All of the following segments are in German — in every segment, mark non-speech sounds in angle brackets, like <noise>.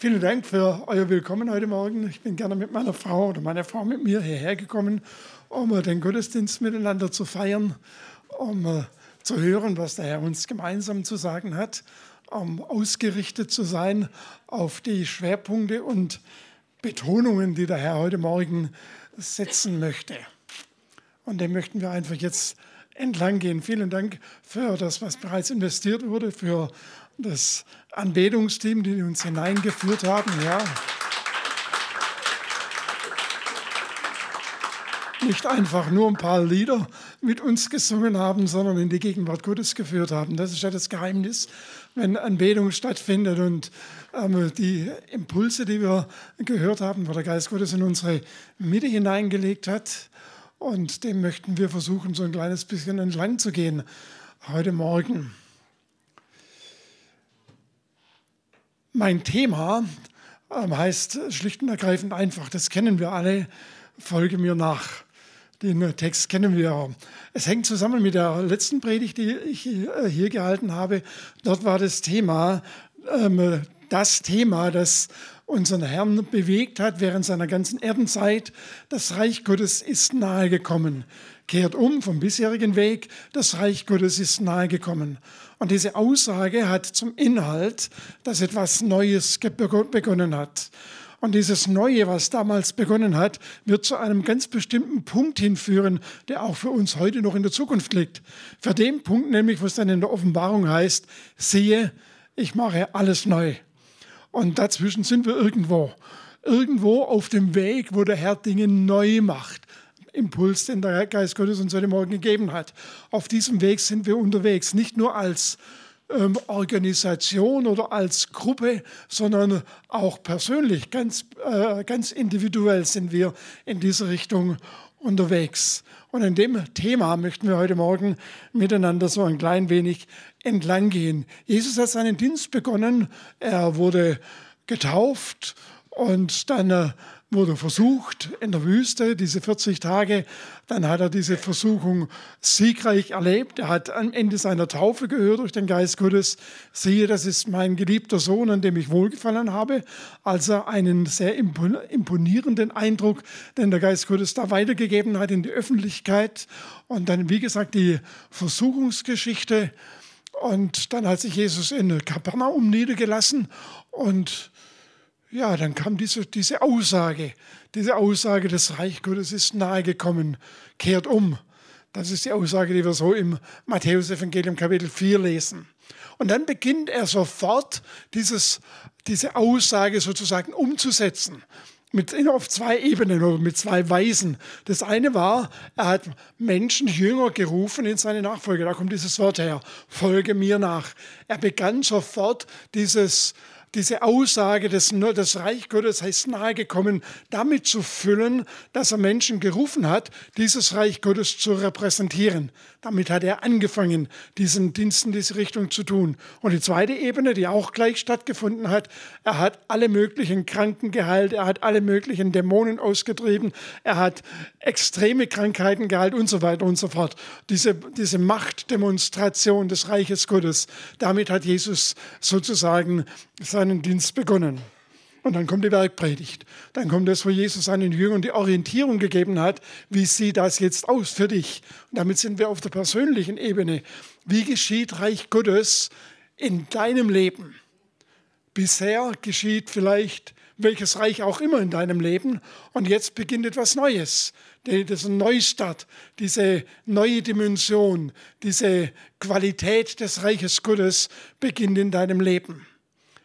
Vielen Dank für euer Willkommen heute Morgen. Ich bin gerne mit meiner Frau oder meiner Frau mit mir hierher gekommen, um den Gottesdienst miteinander zu feiern, um äh, zu hören, was der Herr uns gemeinsam zu sagen hat, um ausgerichtet zu sein auf die Schwerpunkte und Betonungen, die der Herr heute Morgen setzen möchte. Und dem möchten wir einfach jetzt entlang gehen. Vielen Dank für das, was bereits investiert wurde, für das Anbetungsteam, die uns hineingeführt haben. Ja. Nicht einfach nur ein paar Lieder mit uns gesungen haben, sondern in die Gegenwart Gottes geführt haben. Das ist ja das Geheimnis, wenn Anbetung stattfindet und ähm, die Impulse, die wir gehört haben, wo der Geist Gottes in unsere Mitte hineingelegt hat. Und dem möchten wir versuchen, so ein kleines bisschen entlang zu gehen heute Morgen. Mein Thema ähm, heißt schlicht und ergreifend einfach, das kennen wir alle, folge mir nach. Den Text kennen wir. Es hängt zusammen mit der letzten Predigt, die ich äh, hier gehalten habe. Dort war das Thema, ähm, das Thema, das unseren Herrn bewegt hat während seiner ganzen Erdenzeit. Das Reich Gottes ist nahegekommen. Kehrt um vom bisherigen Weg, das Reich Gottes ist nahegekommen. Und diese Aussage hat zum Inhalt, dass etwas Neues begonnen hat. Und dieses Neue, was damals begonnen hat, wird zu einem ganz bestimmten Punkt hinführen, der auch für uns heute noch in der Zukunft liegt. Für den Punkt nämlich, was dann in der Offenbarung heißt, siehe, ich mache alles neu. Und dazwischen sind wir irgendwo. Irgendwo auf dem Weg, wo der Herr Dinge neu macht. Impuls, den der Geist Gottes uns heute Morgen gegeben hat. Auf diesem Weg sind wir unterwegs, nicht nur als ähm, Organisation oder als Gruppe, sondern auch persönlich, ganz, äh, ganz individuell sind wir in diese Richtung unterwegs. Und in dem Thema möchten wir heute Morgen miteinander so ein klein wenig entlang gehen. Jesus hat seinen Dienst begonnen, er wurde getauft und dann äh, wurde versucht in der Wüste, diese 40 Tage. Dann hat er diese Versuchung siegreich erlebt. Er hat am Ende seiner Taufe gehört durch den Geist Gottes, siehe, das ist mein geliebter Sohn, an dem ich wohlgefallen habe. Also einen sehr imponierenden Eindruck, den der Geist Gottes da weitergegeben hat in die Öffentlichkeit. Und dann, wie gesagt, die Versuchungsgeschichte. Und dann hat sich Jesus in Kapernaum niedergelassen und ja, dann kam diese, diese Aussage, diese Aussage, das Reich Gottes ist nahegekommen, kehrt um. Das ist die Aussage, die wir so im Matthäus-Evangelium Kapitel 4 lesen. Und dann beginnt er sofort, dieses, diese Aussage sozusagen umzusetzen. Mit, auf zwei Ebenen oder mit zwei Weisen. Das eine war, er hat Menschen, Jünger gerufen in seine Nachfolge. Da kommt dieses Wort her, folge mir nach. Er begann sofort dieses, diese Aussage, nur das Reich Gottes heißt nahegekommen, damit zu füllen, dass er Menschen gerufen hat, dieses Reich Gottes zu repräsentieren. Damit hat er angefangen, diesen Dienst in diese Richtung zu tun. Und die zweite Ebene, die auch gleich stattgefunden hat, er hat alle möglichen Kranken geheilt, er hat alle möglichen Dämonen ausgetrieben, er hat extreme Krankheiten geheilt und so weiter und so fort. Diese, diese Machtdemonstration des Reiches Gottes, damit hat Jesus sozusagen seinen Dienst begonnen. Und dann kommt die Bergpredigt. Dann kommt das, wo Jesus seinen Jüngern die Orientierung gegeben hat, wie sieht das jetzt aus für dich? Und damit sind wir auf der persönlichen Ebene. Wie geschieht Reich Gottes in deinem Leben? Bisher geschieht vielleicht welches Reich auch immer in deinem Leben und jetzt beginnt etwas Neues. Ein Neustart, diese neue Dimension, diese Qualität des Reiches Gottes beginnt in deinem Leben.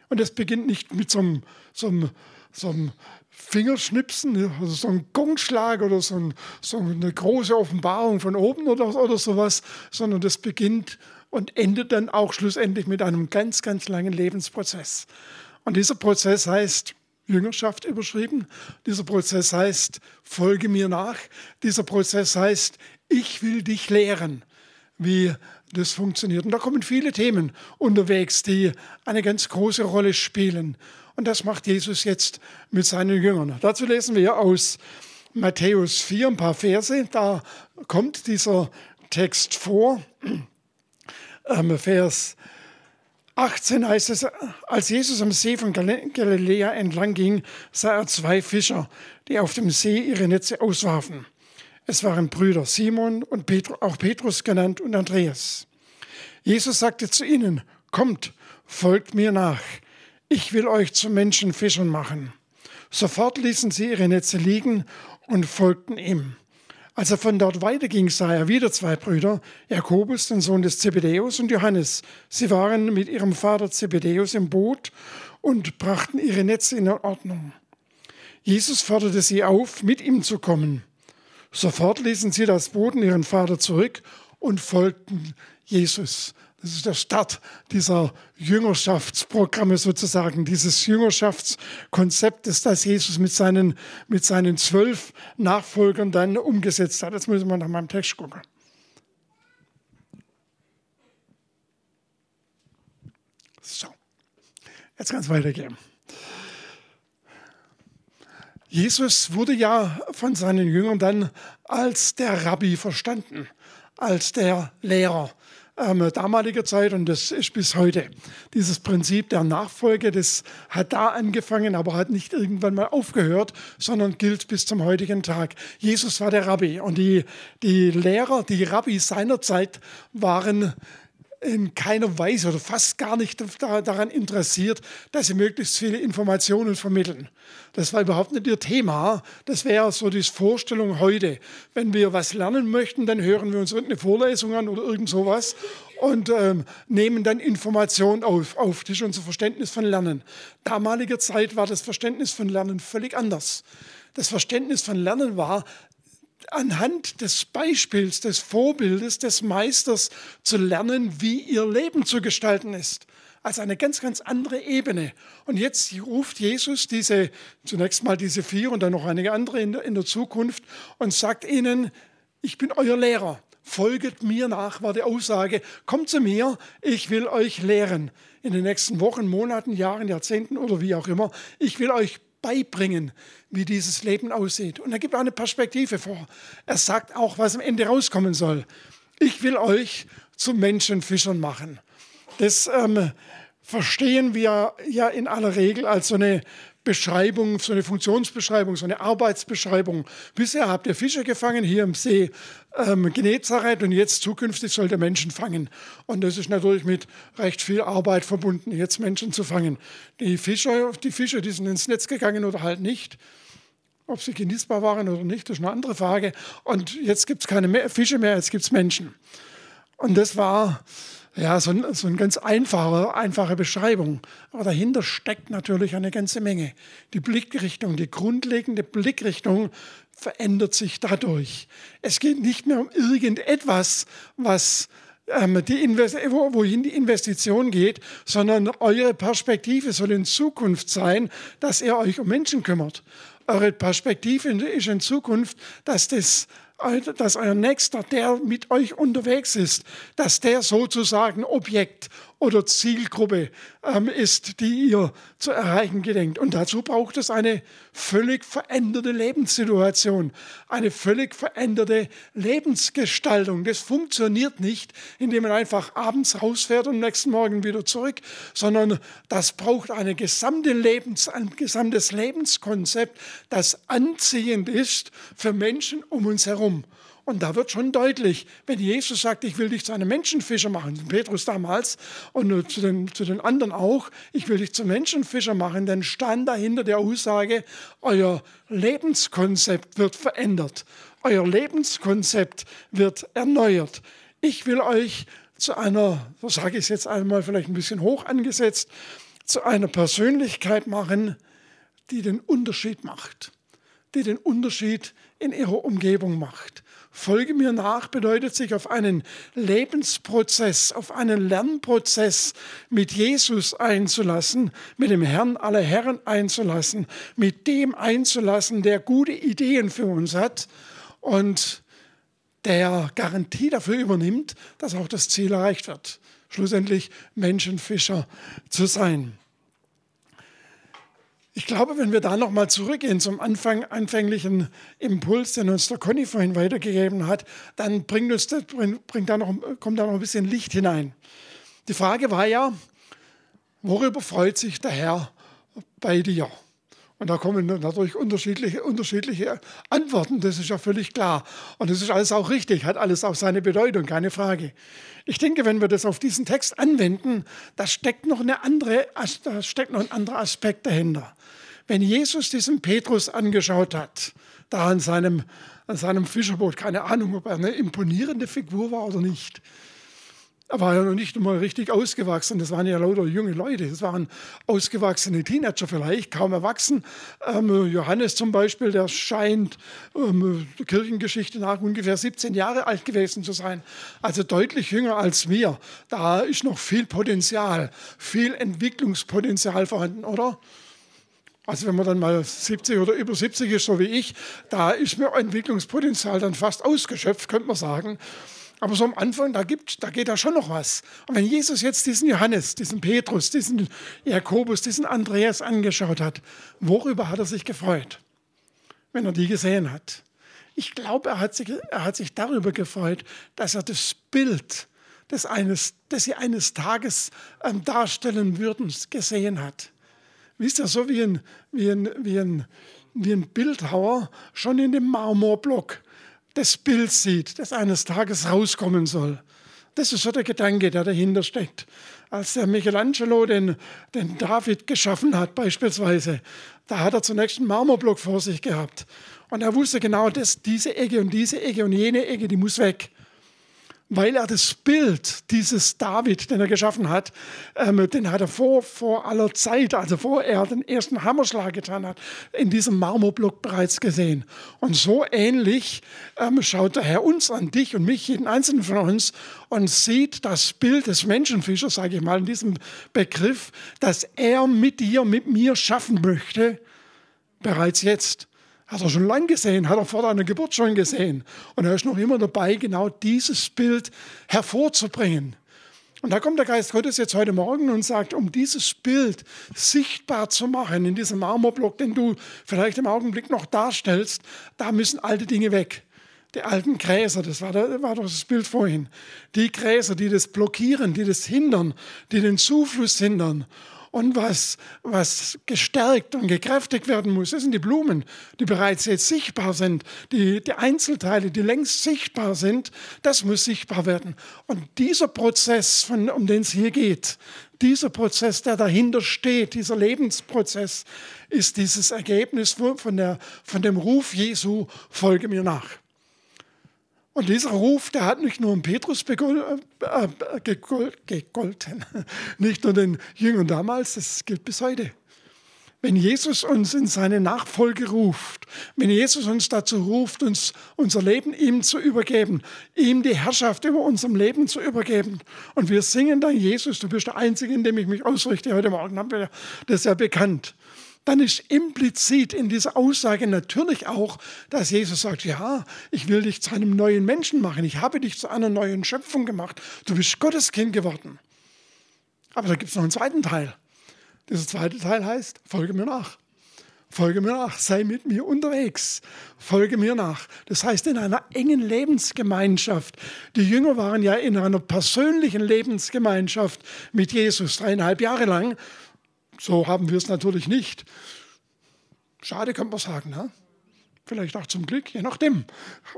Und es beginnt nicht mit so einem, so einem, so einem Fingerschnipsen, also so ein Gongschlag oder so, ein, so, eine große Offenbarung von oben oder, oder sowas, sondern das beginnt und endet dann auch schlussendlich mit einem ganz, ganz langen Lebensprozess. Und dieser Prozess heißt Jüngerschaft überschrieben. Dieser Prozess heißt, folge mir nach. Dieser Prozess heißt, ich will dich lehren, wie das funktioniert. Und da kommen viele Themen unterwegs, die eine ganz große Rolle spielen. Und das macht Jesus jetzt mit seinen Jüngern. Dazu lesen wir aus Matthäus 4 ein paar Verse. Da kommt dieser Text vor. Ähm, Vers 18 heißt es, als Jesus am See von Galiläa entlang ging, sah er zwei Fischer, die auf dem See ihre Netze auswarfen. Es waren Brüder Simon und Petrus, auch Petrus genannt und Andreas. Jesus sagte zu ihnen, kommt, folgt mir nach. Ich will euch zu Menschenfischern machen. Sofort ließen sie ihre Netze liegen und folgten ihm. Als er von dort weiterging, sah er wieder zwei Brüder, Jakobus, den Sohn des Zebedäus, und Johannes. Sie waren mit ihrem Vater Zebedäus im Boot und brachten ihre Netze in Ordnung. Jesus forderte sie auf, mit ihm zu kommen. Sofort ließen sie das und ihren Vater zurück und folgten Jesus. Das ist der Start dieser Jüngerschaftsprogramme sozusagen, dieses Jüngerschaftskonzeptes, das Jesus mit seinen, mit seinen zwölf Nachfolgern dann umgesetzt hat. Jetzt müssen wir nach meinem Text gucken. So, jetzt kann es weitergehen. Jesus wurde ja von seinen Jüngern dann als der Rabbi verstanden, als der Lehrer ähm, damaliger Zeit und das ist bis heute. Dieses Prinzip der Nachfolge, das hat da angefangen, aber hat nicht irgendwann mal aufgehört, sondern gilt bis zum heutigen Tag. Jesus war der Rabbi und die, die Lehrer, die Rabbis seiner Zeit waren in keiner Weise oder fast gar nicht daran interessiert, dass sie möglichst viele Informationen vermitteln. Das war überhaupt nicht ihr Thema. Das wäre so die Vorstellung heute. Wenn wir was lernen möchten, dann hören wir uns irgendeine Vorlesung an oder irgend sowas und ähm, nehmen dann Informationen auf, auf. Das ist unser Verständnis von Lernen. Damaliger Zeit war das Verständnis von Lernen völlig anders. Das Verständnis von Lernen war, anhand des Beispiels, des Vorbildes, des Meisters zu lernen, wie ihr Leben zu gestalten ist. Also eine ganz, ganz andere Ebene. Und jetzt ruft Jesus diese, zunächst mal diese vier und dann noch einige andere in der, in der Zukunft und sagt ihnen, ich bin euer Lehrer. Folget mir nach, war die Aussage. Kommt zu mir, ich will euch lehren. In den nächsten Wochen, Monaten, Jahren, Jahrzehnten oder wie auch immer. Ich will euch beibringen, wie dieses Leben aussieht. Und er gibt auch eine Perspektive vor. Er sagt auch, was am Ende rauskommen soll. Ich will euch zu Menschenfischern machen. Das ähm, verstehen wir ja in aller Regel als so eine Beschreibung, so eine Funktionsbeschreibung, so eine Arbeitsbeschreibung. Bisher habt ihr Fische gefangen hier im See ähm, Genezareth und jetzt zukünftig sollt ihr Menschen fangen. Und das ist natürlich mit recht viel Arbeit verbunden, jetzt Menschen zu fangen. Die Fischer, die Fische, die sind ins Netz gegangen oder halt nicht. Ob sie genießbar waren oder nicht, das ist eine andere Frage. Und jetzt gibt es keine Fische mehr, jetzt gibt es Menschen. Und das war ja, so, ein, so eine ganz einfache, einfache Beschreibung. Aber dahinter steckt natürlich eine ganze Menge. Die Blickrichtung, die grundlegende Blickrichtung verändert sich dadurch. Es geht nicht mehr um irgendetwas, was ähm, die wohin die Investition geht, sondern eure Perspektive soll in Zukunft sein, dass ihr euch um Menschen kümmert. Eure Perspektive ist in Zukunft, dass das dass euer Nächster, der mit euch unterwegs ist, dass der sozusagen Objekt oder Zielgruppe ähm, ist, die ihr zu erreichen gedenkt. Und dazu braucht es eine völlig veränderte Lebenssituation, eine völlig veränderte Lebensgestaltung. Das funktioniert nicht, indem man einfach abends rausfährt und am nächsten Morgen wieder zurück, sondern das braucht eine gesamte Lebens, ein gesamtes Lebenskonzept, das anziehend ist für Menschen um uns herum. Und da wird schon deutlich, wenn Jesus sagt, ich will dich zu einem Menschenfischer machen, Petrus damals und zu den, zu den anderen auch, ich will dich zum Menschenfischer machen, dann stand dahinter der Aussage, euer Lebenskonzept wird verändert, euer Lebenskonzept wird erneuert. Ich will euch zu einer, so sage ich es jetzt einmal vielleicht ein bisschen hoch angesetzt, zu einer Persönlichkeit machen, die den Unterschied macht, die den Unterschied in ihrer Umgebung macht Folge mir nach bedeutet sich auf einen Lebensprozess, auf einen Lernprozess mit Jesus einzulassen, mit dem Herrn aller Herren einzulassen, mit dem einzulassen, der gute Ideen für uns hat und der Garantie dafür übernimmt, dass auch das Ziel erreicht wird, schlussendlich Menschenfischer zu sein. Ich glaube, wenn wir da nochmal zurückgehen zum Anfang, anfänglichen Impuls, den uns der Conny vorhin weitergegeben hat, dann bringt uns das, bringt da noch, kommt da noch ein bisschen Licht hinein. Die Frage war ja, worüber freut sich der Herr bei dir? Und da kommen natürlich unterschiedliche, unterschiedliche Antworten, das ist ja völlig klar. Und das ist alles auch richtig, hat alles auch seine Bedeutung, keine Frage. Ich denke, wenn wir das auf diesen Text anwenden, da steckt noch, eine andere, da steckt noch ein anderer Aspekt dahinter. Wenn Jesus diesen Petrus angeschaut hat, da an seinem, an seinem Fischerboot, keine Ahnung, ob er eine imponierende Figur war oder nicht, er war ja noch nicht einmal richtig ausgewachsen. Das waren ja lauter junge Leute. Das waren ausgewachsene Teenager vielleicht, kaum erwachsen. Ähm, Johannes zum Beispiel, der scheint ähm, der Kirchengeschichte nach ungefähr 17 Jahre alt gewesen zu sein. Also deutlich jünger als wir. Da ist noch viel Potenzial, viel Entwicklungspotenzial vorhanden, oder? Also wenn man dann mal 70 oder über 70 ist, so wie ich, da ist mir Entwicklungspotenzial dann fast ausgeschöpft, könnte man sagen. Aber so am Anfang, da, gibt, da geht da schon noch was. Und wenn Jesus jetzt diesen Johannes, diesen Petrus, diesen Jakobus, diesen Andreas angeschaut hat, worüber hat er sich gefreut, wenn er die gesehen hat? Ich glaube, er hat sich, er hat sich darüber gefreut, dass er das Bild, das, eines, das sie eines Tages ähm, darstellen würden, gesehen hat. Wisst ihr, so wie ein, wie ein, wie ein, wie ein Bildhauer schon in dem Marmorblock das Bild sieht, das eines Tages rauskommen soll. Das ist so der Gedanke, der dahinter steckt. Als der Michelangelo den, den David geschaffen hat, beispielsweise, da hat er zunächst einen Marmorblock vor sich gehabt. Und er wusste genau, dass diese Ecke und diese Ecke und jene Ecke, die muss weg weil er das Bild dieses David, den er geschaffen hat, ähm, den hat er vor, vor aller Zeit, also vor er den ersten Hammerschlag getan hat, in diesem Marmorblock bereits gesehen. Und so ähnlich ähm, schaut der Herr uns an, dich und mich, jeden einzelnen von uns, und sieht das Bild des Menschenfischers, sage ich mal, in diesem Begriff, dass er mit dir, mit mir schaffen möchte, bereits jetzt. Hat er schon lange gesehen, hat er vor deiner Geburt schon gesehen. Und er ist noch immer dabei, genau dieses Bild hervorzubringen. Und da kommt der Geist Gottes jetzt heute Morgen und sagt, um dieses Bild sichtbar zu machen in diesem Marmorblock, den du vielleicht im Augenblick noch darstellst, da müssen alte Dinge weg. Die alten Gräser, das war, der, war das Bild vorhin. Die Gräser, die das blockieren, die das hindern, die den Zufluss hindern und was, was gestärkt und gekräftigt werden muss, das sind die Blumen, die bereits jetzt sichtbar sind. Die, die Einzelteile, die längst sichtbar sind, das muss sichtbar werden. Und dieser Prozess, von, um den es hier geht, dieser Prozess, der dahinter steht, dieser Lebensprozess, ist dieses Ergebnis von, der, von dem Ruf Jesu, folge mir nach. Und dieser Ruf, der hat nicht nur um Petrus äh, äh gegolten, <laughs> nicht nur den Jüngern damals, das gilt bis heute. Wenn Jesus uns in seine Nachfolge ruft, wenn Jesus uns dazu ruft, uns unser Leben ihm zu übergeben, ihm die Herrschaft über unserem Leben zu übergeben, und wir singen dann, Jesus, du bist der Einzige, in dem ich mich ausrichte, heute Morgen haben wir das ja bekannt dann ist implizit in dieser Aussage natürlich auch, dass Jesus sagt, ja, ich will dich zu einem neuen Menschen machen, ich habe dich zu einer neuen Schöpfung gemacht, du bist Gottes Kind geworden. Aber da gibt es noch einen zweiten Teil. Dieser zweite Teil heißt, folge mir nach. Folge mir nach, sei mit mir unterwegs, folge mir nach. Das heißt, in einer engen Lebensgemeinschaft. Die Jünger waren ja in einer persönlichen Lebensgemeinschaft mit Jesus dreieinhalb Jahre lang so haben wir es natürlich nicht. Schade, kann man sagen. Ne? Vielleicht auch zum Glück, je nachdem.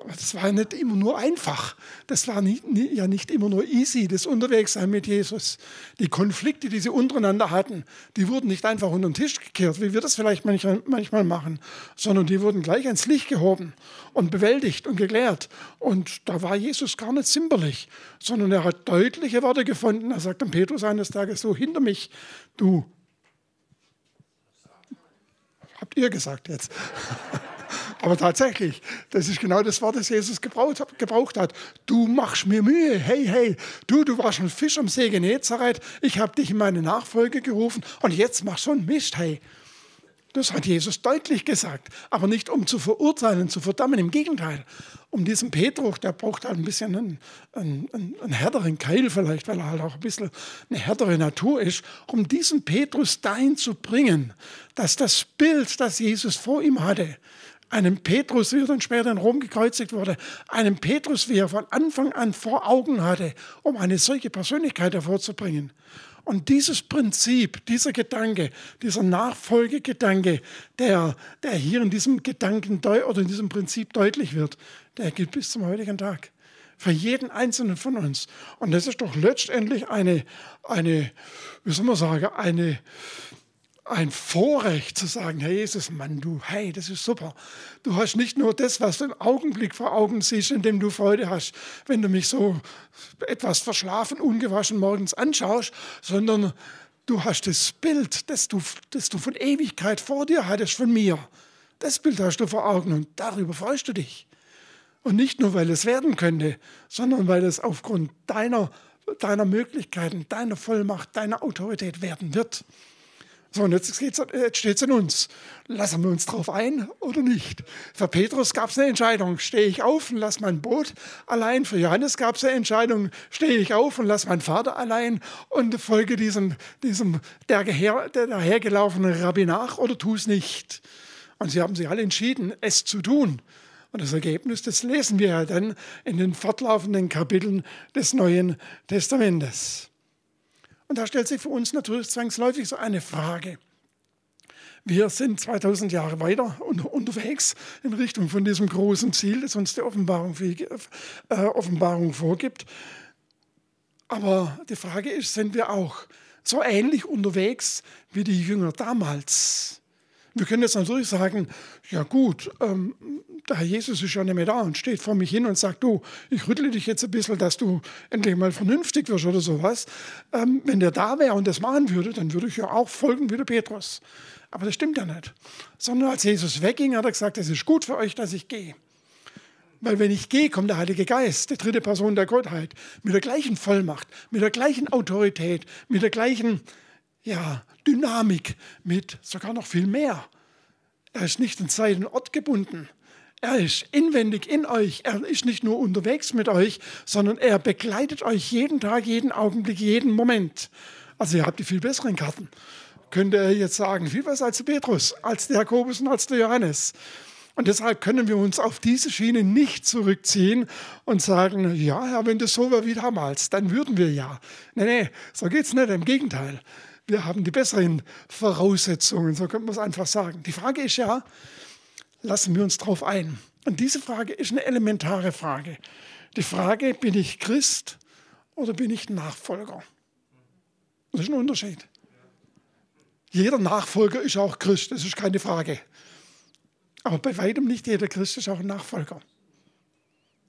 Das war nicht immer nur einfach. Das war nicht, ja nicht immer nur easy, das Unterwegssein mit Jesus. Die Konflikte, die sie untereinander hatten, die wurden nicht einfach unter den Tisch gekehrt, wie wir das vielleicht manchmal machen, sondern die wurden gleich ans Licht gehoben und bewältigt und geklärt. Und da war Jesus gar nicht zimperlich, sondern er hat deutliche Worte gefunden. Er sagt dann Petrus eines Tages so, hinter mich, du Habt ihr gesagt jetzt. <laughs> Aber tatsächlich, das ist genau das Wort, das Jesus gebraucht, gebraucht hat. Du machst mir Mühe. Hey, hey, du, du warst ein Fisch am See Genezareth. Ich habe dich in meine Nachfolge gerufen und jetzt machst du einen Mist. Hey, das hat Jesus deutlich gesagt, aber nicht um zu verurteilen, zu verdammen. Im Gegenteil, um diesen Petrus, der braucht halt ein bisschen einen, einen, einen, härteren Keil vielleicht, weil er halt auch ein bisschen eine härtere Natur ist, um diesen Petrus dahin zu bringen, dass das Bild, das Jesus vor ihm hatte, einem Petrus, wie er dann später in Rom gekreuzigt wurde, einem Petrus, wie er von Anfang an vor Augen hatte, um eine solche Persönlichkeit hervorzubringen Und dieses Prinzip, dieser Gedanke, dieser Nachfolgegedanke, der, der hier in diesem Gedanken oder in diesem Prinzip deutlich wird, der gilt bis zum heutigen Tag. Für jeden Einzelnen von uns. Und das ist doch letztendlich eine, eine wie soll man sagen, eine, ein Vorrecht zu sagen, Herr Jesus, Mann, du, hey, das ist super. Du hast nicht nur das, was du im Augenblick vor Augen siehst, in dem du Freude hast, wenn du mich so etwas verschlafen, ungewaschen morgens anschaust, sondern du hast das Bild, das du, das du von Ewigkeit vor dir hattest, von mir. Das Bild hast du vor Augen und darüber freust du dich. Und nicht nur, weil es werden könnte, sondern weil es aufgrund deiner, deiner Möglichkeiten, deiner Vollmacht, deiner Autorität werden wird. So, und jetzt, jetzt steht es in uns. Lassen wir uns drauf ein oder nicht? Für Petrus gab es eine Entscheidung. Stehe ich auf und lasse mein Boot allein? Für Johannes gab es eine Entscheidung. Stehe ich auf und lasse meinen Vater allein und folge diesem, diesem der, der dahergelaufenen Rabbi nach oder tu es nicht? Und sie haben sich alle entschieden, es zu tun. Und das Ergebnis, das lesen wir ja dann in den fortlaufenden Kapiteln des Neuen Testamentes. Und da stellt sich für uns natürlich zwangsläufig so eine Frage. Wir sind 2000 Jahre weiter unterwegs in Richtung von diesem großen Ziel, das uns die Offenbarung, äh, Offenbarung vorgibt. Aber die Frage ist, sind wir auch so ähnlich unterwegs wie die Jünger damals? Wir können jetzt natürlich sagen, ja gut, ähm, der Herr Jesus ist ja nicht mehr da und steht vor mich hin und sagt, du, ich rüttle dich jetzt ein bisschen, dass du endlich mal vernünftig wirst oder sowas. Ähm, wenn der da wäre und das machen würde, dann würde ich ja auch folgen wie der Petrus. Aber das stimmt ja nicht. Sondern als Jesus wegging, hat er gesagt, es ist gut für euch, dass ich gehe. Weil wenn ich gehe, kommt der Heilige Geist, die dritte Person der Gottheit, mit der gleichen Vollmacht, mit der gleichen Autorität, mit der gleichen ja, Dynamik, mit sogar noch viel mehr. Er ist nicht in Zeit und Ort gebunden, er ist inwendig in euch. Er ist nicht nur unterwegs mit euch, sondern er begleitet euch jeden Tag, jeden Augenblick, jeden Moment. Also ihr habt die viel besseren Karten. Könnte er jetzt sagen, viel besser als Petrus, als der Jakobus und als der Johannes. Und deshalb können wir uns auf diese Schiene nicht zurückziehen und sagen, ja, Herr, wenn das so wäre wie damals, dann würden wir ja. Nee, nee, so geht es nicht, im Gegenteil. Wir haben die besseren Voraussetzungen, so könnte man es einfach sagen. Die Frage ist ja, lassen wir uns darauf ein. Und diese Frage ist eine elementare Frage. Die Frage, bin ich Christ oder bin ich Nachfolger? Das ist ein Unterschied. Jeder Nachfolger ist auch Christ, das ist keine Frage. Aber bei weitem nicht jeder Christ ist auch ein Nachfolger.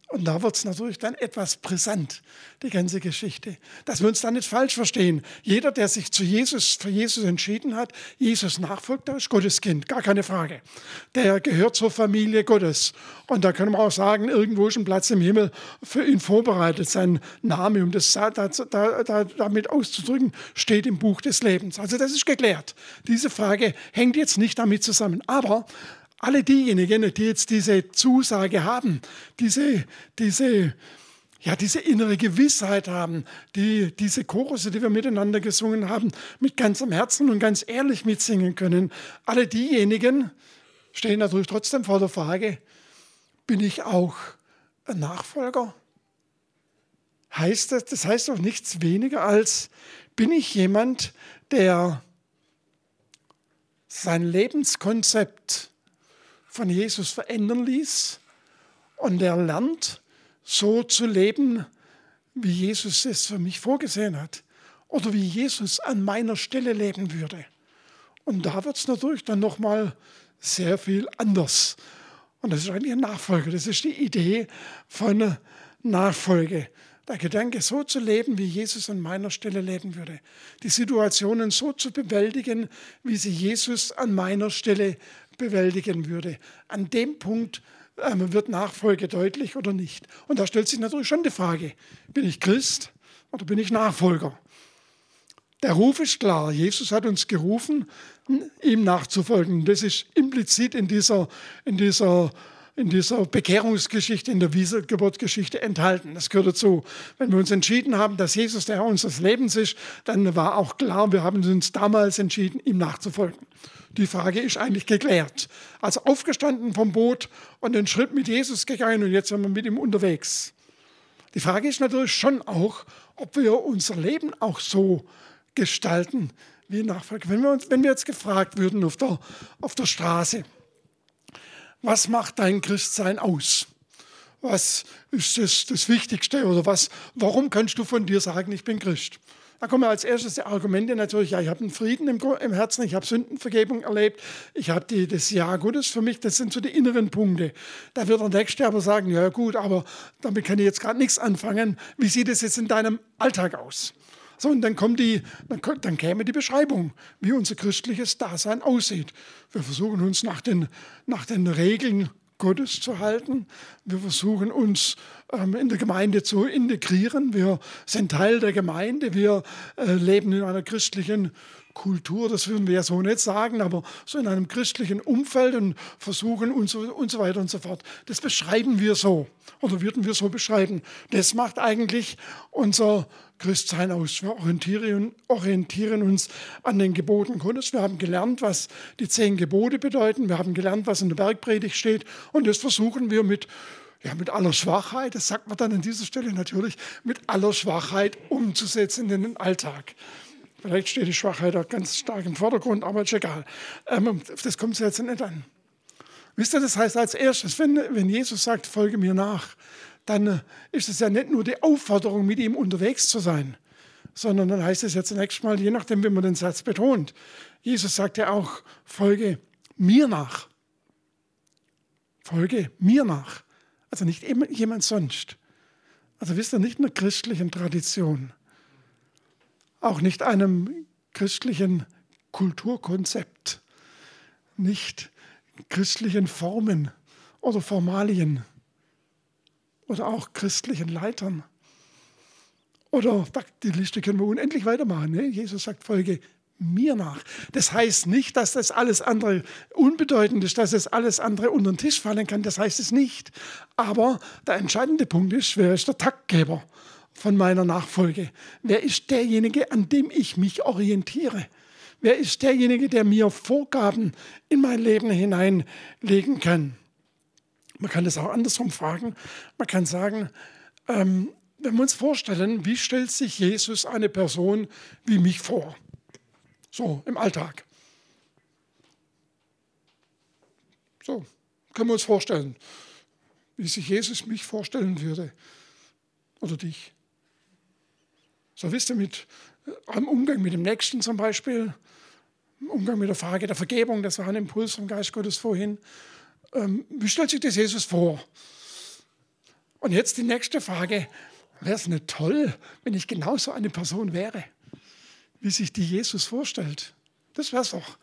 Und da wird es natürlich dann etwas brisant, die ganze Geschichte. Dass wir uns da nicht falsch verstehen. Jeder, der sich zu Jesus, für Jesus entschieden hat, Jesus nachfolgt, der ist Gottes Kind, gar keine Frage. Der gehört zur Familie Gottes. Und da können wir auch sagen, irgendwo ist ein Platz im Himmel für ihn vorbereitet. Sein Name, um das da, da, damit auszudrücken, steht im Buch des Lebens. Also das ist geklärt. Diese Frage hängt jetzt nicht damit zusammen. Aber alle diejenigen, die jetzt diese Zusage haben, diese, diese, ja, diese innere Gewissheit haben, die diese Chorusse, die wir miteinander gesungen haben, mit ganzem Herzen und ganz ehrlich mitsingen können, alle diejenigen stehen natürlich trotzdem vor der Frage, bin ich auch ein Nachfolger? Heißt das, das heißt doch nichts weniger als, bin ich jemand, der sein Lebenskonzept von Jesus verändern ließ und er lernt, so zu leben, wie Jesus es für mich vorgesehen hat oder wie Jesus an meiner Stelle leben würde. Und da wird es natürlich dann nochmal sehr viel anders. Und das ist eigentlich ein Nachfolge. Das ist die Idee von Nachfolge. Der Gedanke, so zu leben, wie Jesus an meiner Stelle leben würde. Die Situationen so zu bewältigen, wie sie Jesus an meiner Stelle bewältigen würde. An dem Punkt ähm, wird Nachfolge deutlich oder nicht. Und da stellt sich natürlich schon die Frage, bin ich Christ oder bin ich Nachfolger? Der Ruf ist klar. Jesus hat uns gerufen, ihm nachzufolgen. Das ist implizit in dieser, in dieser in dieser Bekehrungsgeschichte, in der Wiedergeburtsgeschichte enthalten. Das gehört dazu. Wenn wir uns entschieden haben, dass Jesus der Herr unseres Lebens ist, dann war auch klar, wir haben uns damals entschieden, ihm nachzufolgen. Die Frage ist eigentlich geklärt. Also aufgestanden vom Boot und den Schritt mit Jesus gegangen und jetzt sind wir mit ihm unterwegs. Die Frage ist natürlich schon auch, ob wir unser Leben auch so gestalten wie Nachfolger. Wenn wir, uns, wenn wir jetzt gefragt würden auf der, auf der Straße, was macht dein Christsein aus? Was ist das, das Wichtigste oder was, warum kannst du von dir sagen, ich bin Christ? Da kommen als erstes die Argumente natürlich, ja, ich habe einen Frieden im, im Herzen, ich habe Sündenvergebung erlebt, ich habe das Ja Gottes für mich, das sind so die inneren Punkte. Da wird der Nächste aber sagen, ja gut, aber damit kann ich jetzt gerade nichts anfangen. Wie sieht es jetzt in deinem Alltag aus? So, und dann, kommt die, dann, dann käme die Beschreibung, wie unser christliches Dasein aussieht. Wir versuchen uns nach den, nach den Regeln Gottes zu halten. Wir versuchen uns ähm, in der Gemeinde zu integrieren. Wir sind Teil der Gemeinde. Wir äh, leben in einer christlichen Kultur, das würden wir ja so nicht sagen, aber so in einem christlichen Umfeld und versuchen und so, und so weiter und so fort. Das beschreiben wir so oder würden wir so beschreiben. Das macht eigentlich unser Christsein aus. Wir orientieren, orientieren uns an den Geboten Gottes. Wir haben gelernt, was die zehn Gebote bedeuten. Wir haben gelernt, was in der Bergpredigt steht. Und das versuchen wir mit ja, mit aller Schwachheit, das sagt man dann an dieser Stelle natürlich, mit aller Schwachheit umzusetzen in den Alltag. Vielleicht steht die Schwachheit auch ganz stark im Vordergrund, aber ist egal. Ähm, das kommt jetzt nicht an. Wisst ihr, das heißt als erstes, wenn, wenn Jesus sagt, folge mir nach, dann äh, ist es ja nicht nur die Aufforderung, mit ihm unterwegs zu sein, sondern dann heißt es ja zunächst mal, je nachdem, wie man den Satz betont. Jesus sagt ja auch, folge mir nach. Folge mir nach. Also nicht jemand sonst. Also wisst ihr, nicht in der christlichen Tradition auch nicht einem christlichen Kulturkonzept, nicht christlichen Formen oder Formalien oder auch christlichen Leitern. Oder die Liste können wir unendlich weitermachen. Ne? Jesus sagt, folge mir nach. Das heißt nicht, dass das alles andere unbedeutend ist, dass das alles andere unter den Tisch fallen kann. Das heißt es nicht. Aber der entscheidende Punkt ist, wer ist der Taktgeber? Von meiner Nachfolge? Wer ist derjenige, an dem ich mich orientiere? Wer ist derjenige, der mir Vorgaben in mein Leben hineinlegen kann? Man kann das auch andersrum fragen. Man kann sagen, ähm, wenn wir uns vorstellen, wie stellt sich Jesus eine Person wie mich vor? So im Alltag. So können wir uns vorstellen, wie sich Jesus mich vorstellen würde oder dich. So wisst ihr, mit, am äh, Umgang mit dem Nächsten zum Beispiel, im Umgang mit der Frage der Vergebung, das war ein Impuls vom Geist Gottes vorhin. Ähm, wie stellt sich das Jesus vor? Und jetzt die nächste Frage, wäre es nicht toll, wenn ich genauso eine Person wäre, wie sich die Jesus vorstellt? Das wäre es doch.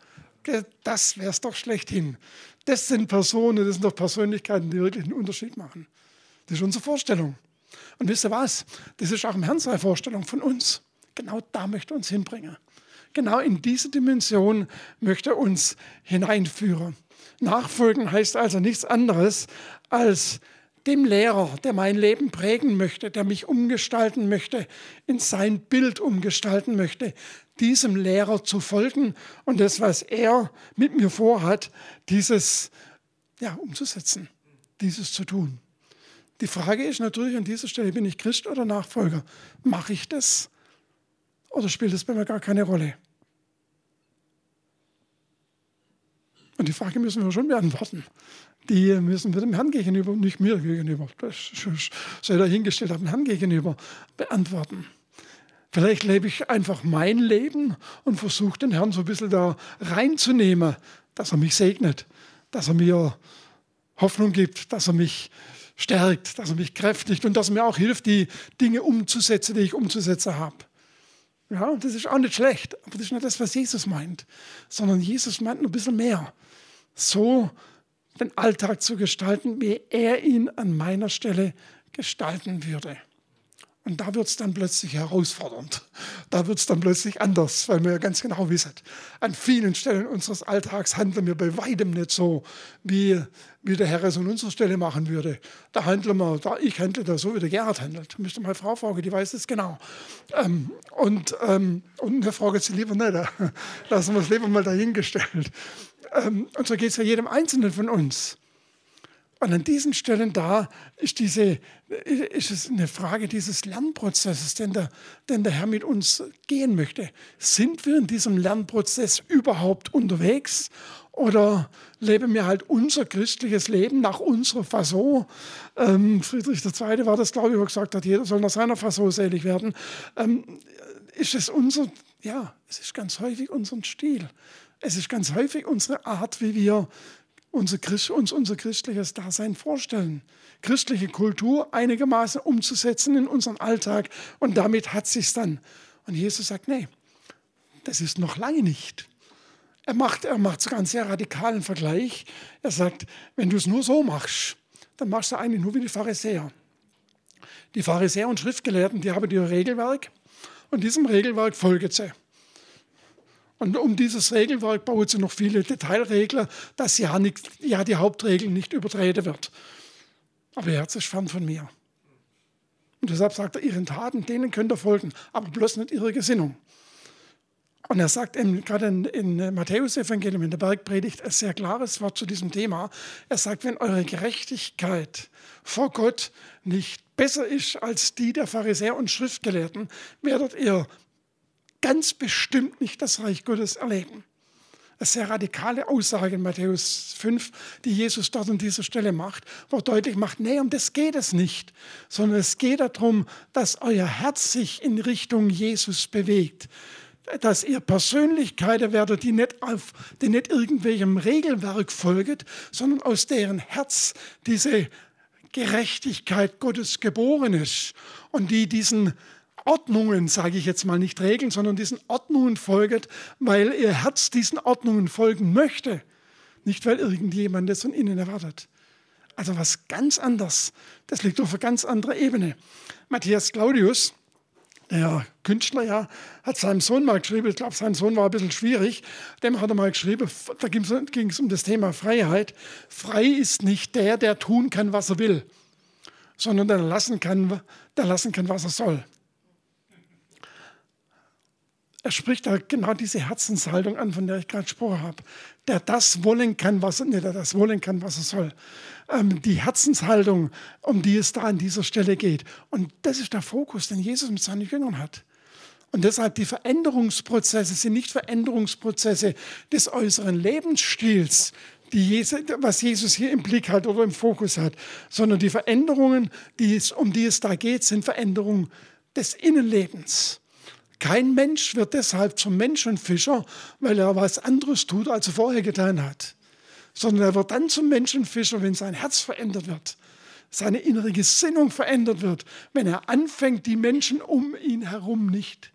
Das wäre es doch schlechthin. Das sind Personen, das sind doch Persönlichkeiten, die wirklich einen Unterschied machen. Das ist unsere Vorstellung. Und wisst ihr was? Das ist auch im Herrn seine Vorstellung von uns. Genau da möchte er uns hinbringen. Genau in diese Dimension möchte er uns hineinführen. Nachfolgen heißt also nichts anderes als dem Lehrer, der mein Leben prägen möchte, der mich umgestalten möchte, in sein Bild umgestalten möchte, diesem Lehrer zu folgen und das, was er mit mir vorhat, dieses ja, umzusetzen, dieses zu tun. Die Frage ist natürlich an dieser Stelle, bin ich Christ oder Nachfolger? Mache ich das? Oder spielt das bei mir gar keine Rolle? Und die Frage müssen wir schon beantworten. Die müssen wir dem Herrn gegenüber, nicht mir gegenüber, das sei dahingestellt, dem Herrn gegenüber beantworten. Vielleicht lebe ich einfach mein Leben und versuche den Herrn so ein bisschen da reinzunehmen, dass er mich segnet, dass er mir Hoffnung gibt, dass er mich stärkt, dass er mich kräftigt und dass er mir auch hilft, die Dinge umzusetzen, die ich umzusetzen habe. Ja, und das ist auch nicht schlecht, aber das ist nicht das, was Jesus meint, sondern Jesus meint ein bisschen mehr. So den Alltag zu gestalten, wie er ihn an meiner Stelle gestalten würde. Und da wird es dann plötzlich herausfordernd. Da wird es dann plötzlich anders, weil wir ja ganz genau wissen, an vielen Stellen unseres Alltags handeln wir bei weitem nicht so, wie, wie der Herr es an unserer Stelle machen würde. Da handeln wir, da, ich handle da so, wie der Gerhard handelt. Müsste mal Frau fragen, die weiß es genau. Ähm, und, ähm, und der fragt sie lieber nicht. <laughs> Lassen wir es lieber mal dahingestellt. Ähm, und so geht es ja jedem Einzelnen von uns. Und an diesen Stellen da ist, diese, ist es eine Frage dieses Lernprozesses, den der, den der Herr mit uns gehen möchte. Sind wir in diesem Lernprozess überhaupt unterwegs oder leben wir halt unser christliches Leben nach unserer Fasson? Ähm, Friedrich II. war das, glaube ich, wo gesagt hat, jeder soll nach seiner Fasson selig werden. Ähm, ist es unser, ja, es ist ganz häufig unser Stil. Es ist ganz häufig unsere Art, wie wir unser uns unser christliches Dasein vorstellen. Christliche Kultur einigermaßen umzusetzen in unseren Alltag und damit hat sich's dann. Und Jesus sagt, nee, das ist noch lange nicht. Er macht, er macht sogar einen sehr radikalen Vergleich. Er sagt, wenn du es nur so machst, dann machst du eigentlich nur wie die Pharisäer. Die Pharisäer und Schriftgelehrten, die haben ihr Regelwerk und diesem Regelwerk folgen sie. Und um dieses Regelwerk bauen sie noch viele Detailregler, dass ja, nicht, ja die Hauptregel nicht übertreten wird. Aber ihr Herz ist fern von mir. Und deshalb sagt er, ihren Taten, denen könnt ihr folgen, aber bloß nicht ihre Gesinnung. Und er sagt gerade in, in Matthäus-Evangelium, in der Bergpredigt, ein sehr klares Wort zu diesem Thema. Er sagt, wenn eure Gerechtigkeit vor Gott nicht besser ist als die der Pharisäer und Schriftgelehrten, werdet ihr ganz bestimmt nicht das Reich Gottes erleben. Eine sehr radikale Aussage in Matthäus 5, die Jesus dort an dieser Stelle macht, wo er deutlich macht, nee, um das geht es nicht, sondern es geht darum, dass euer Herz sich in Richtung Jesus bewegt, dass ihr Persönlichkeiten werdet, die nicht, auf, die nicht irgendwelchem Regelwerk folget, sondern aus deren Herz diese Gerechtigkeit Gottes geboren ist und die diesen Ordnungen, sage ich jetzt mal nicht Regeln, sondern diesen Ordnungen folgt, weil ihr Herz diesen Ordnungen folgen möchte, nicht weil irgendjemand das von ihnen erwartet. Also was ganz anders. Das liegt auf einer ganz anderen Ebene. Matthias Claudius, der Künstler, ja, hat seinem Sohn mal geschrieben, ich glaube, sein Sohn war ein bisschen schwierig, dem hat er mal geschrieben, da ging es um das Thema Freiheit. Frei ist nicht der, der tun kann, was er will, sondern der lassen kann, der lassen kann, was er soll er spricht da genau diese Herzenshaltung an, von der ich gerade gesprochen habe. Der das wollen kann, was er, nee, der das wollen kann, was er soll. Ähm, die Herzenshaltung, um die es da an dieser Stelle geht. Und das ist der Fokus, den Jesus mit seinen Jüngern hat. Und deshalb die Veränderungsprozesse sind nicht Veränderungsprozesse des äußeren Lebensstils, Jesus, was Jesus hier im Blick hat oder im Fokus hat, sondern die Veränderungen, die es, um die es da geht, sind Veränderungen des Innenlebens. Kein Mensch wird deshalb zum Menschenfischer, weil er was anderes tut, als er vorher getan hat, sondern er wird dann zum Menschenfischer, wenn sein Herz verändert wird, seine innere Gesinnung verändert wird, wenn er anfängt, die Menschen um ihn herum nicht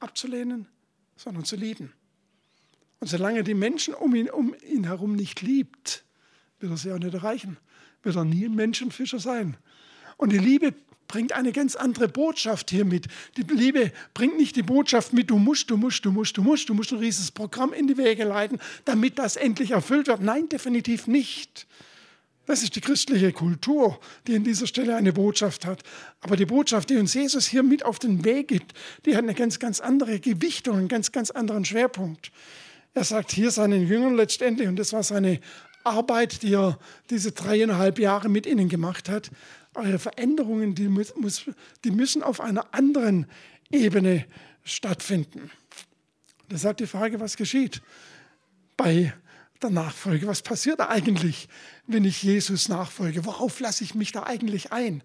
abzulehnen, sondern zu lieben. Und solange die Menschen um ihn, um ihn herum nicht liebt, wird er sie auch nicht erreichen, wird er nie ein Menschenfischer sein. Und die Liebe bringt eine ganz andere Botschaft hier mit. Die Liebe bringt nicht die Botschaft mit, du musst, du musst, du musst, du musst, du musst ein riesiges Programm in die Wege leiten, damit das endlich erfüllt wird. Nein, definitiv nicht. Das ist die christliche Kultur, die an dieser Stelle eine Botschaft hat. Aber die Botschaft, die uns Jesus hier mit auf den Weg gibt, die hat eine ganz, ganz andere Gewichtung, einen ganz, ganz anderen Schwerpunkt. Er sagt hier seinen Jüngern letztendlich, und das war seine Arbeit, die er diese dreieinhalb Jahre mit ihnen gemacht hat, eure Veränderungen, die, muss, die müssen auf einer anderen Ebene stattfinden. Deshalb die Frage, was geschieht bei der Nachfolge? Was passiert da eigentlich, wenn ich Jesus nachfolge? Worauf lasse ich mich da eigentlich ein?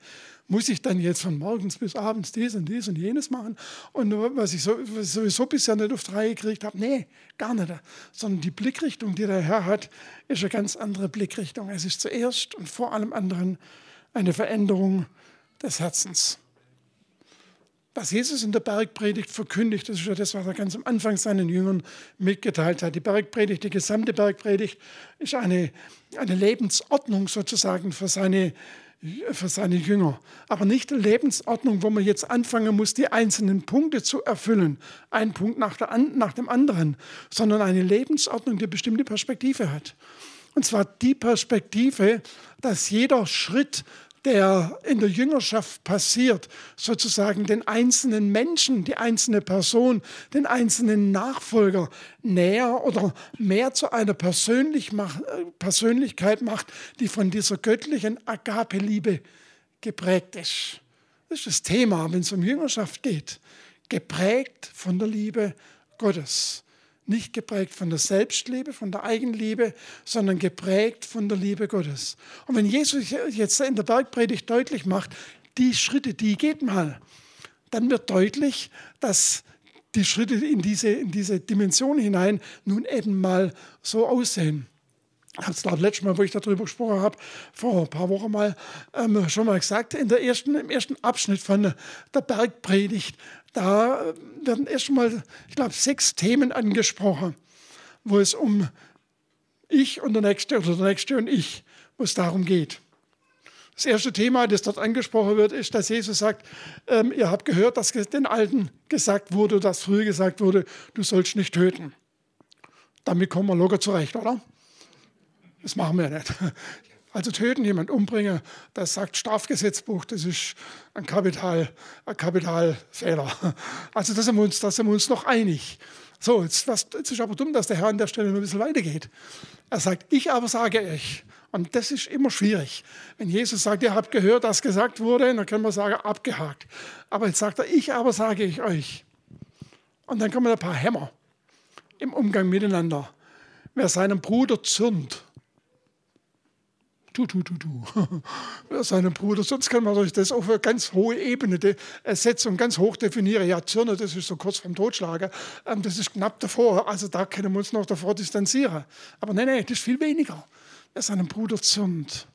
Muss ich dann jetzt von morgens bis abends dies und dies und jenes machen? Und was ich, sowieso bisher nicht auf drei gekriegt habe? Nee, gar nicht. Sondern die Blickrichtung, die der Herr hat, ist eine ganz andere Blickrichtung. Es ist zuerst und vor allem anderen eine Veränderung des Herzens. Was Jesus in der Bergpredigt verkündigt, das ist ja das, was er ganz am Anfang seinen Jüngern mitgeteilt hat. Die Bergpredigt, die gesamte Bergpredigt, ist eine, eine Lebensordnung sozusagen für seine, für seine Jünger. Aber nicht eine Lebensordnung, wo man jetzt anfangen muss, die einzelnen Punkte zu erfüllen, ein Punkt nach, der, nach dem anderen, sondern eine Lebensordnung, die bestimmte Perspektive hat. Und zwar die Perspektive, dass jeder Schritt, der in der Jüngerschaft passiert, sozusagen den einzelnen Menschen, die einzelne Person, den einzelnen Nachfolger näher oder mehr zu einer Persönlichkeit macht, die von dieser göttlichen Agape-Liebe geprägt ist. Das ist das Thema, wenn es um Jüngerschaft geht. Geprägt von der Liebe Gottes. Nicht geprägt von der Selbstliebe, von der Eigenliebe, sondern geprägt von der Liebe Gottes. Und wenn Jesus jetzt in der Bergpredigt deutlich macht, die Schritte, die geht mal, dann wird deutlich, dass die Schritte in diese, in diese Dimension hinein nun eben mal so aussehen. Ich habe es glaube letztes Mal, wo ich darüber gesprochen habe, vor ein paar Wochen mal ähm, schon mal gesagt, in der ersten, im ersten Abschnitt von der Bergpredigt, da werden erstmal, ich glaube, sechs Themen angesprochen, wo es um ich und der Nächste oder der Nächste und ich, wo es darum geht. Das erste Thema, das dort angesprochen wird, ist, dass Jesus sagt, ähm, ihr habt gehört, dass den Alten gesagt wurde, dass früher gesagt wurde, du sollst nicht töten. Damit kommen wir locker zurecht, oder? Das machen wir nicht. Also töten, jemand umbringen, das sagt Strafgesetzbuch, das ist ein, Kapital, ein Kapitalfehler. Also da sind, wir uns, sind wir uns noch einig. So, jetzt, was, jetzt ist aber dumm, dass der Herr an der Stelle noch ein bisschen weitergeht. Er sagt, ich aber sage euch. Und das ist immer schwierig. Wenn Jesus sagt, ihr habt gehört, dass gesagt wurde, dann können wir sagen, abgehakt. Aber jetzt sagt er, ich aber sage ich euch. Und dann kommen ein paar Hämmer im Umgang miteinander. Wer seinem Bruder zürnt, tu, tu, tu, tu, <laughs> seinem Bruder. Sonst kann man das auf eine ganz hohe Ebene setzen und ganz hoch definieren. Ja, Zürne, das ist so kurz vom Totschlagen, ähm, das ist knapp davor. Also da können wir uns noch davor distanzieren. Aber nein, nein, das ist viel weniger. Wer seinem Bruder zürnt.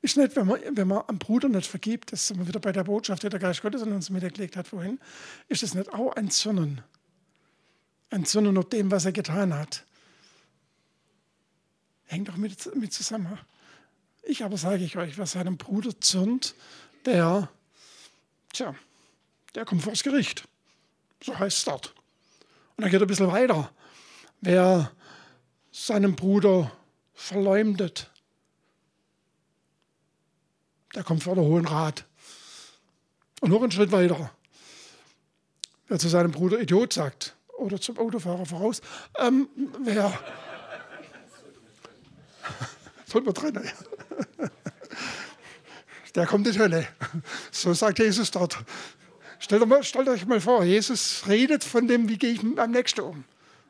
Ist nicht, wenn man, wenn man einem Bruder nicht vergibt, das sind wir wieder bei der Botschaft, die der Geist Gottes an uns mitgelegt hat vorhin, ist das nicht auch ein Zürnen? Ein Zürnen auf dem, was er getan hat hängt doch mit, mit zusammen. Ich aber sage ich euch, wer seinem Bruder zürnt, der, tja, der kommt vors Gericht. So heißt es dort. Und dann geht er ein bisschen weiter. Wer seinen Bruder verleumdet, der kommt vor den Hohen Rat. Und noch einen Schritt weiter. Wer zu seinem Bruder Idiot sagt oder zum Autofahrer voraus, ähm, wer Soll man trennen. Der kommt in die Hölle. So sagt Jesus dort. Stellt, mal, stellt euch mal vor, Jesus redet von dem, wie gehe ich am nächsten um.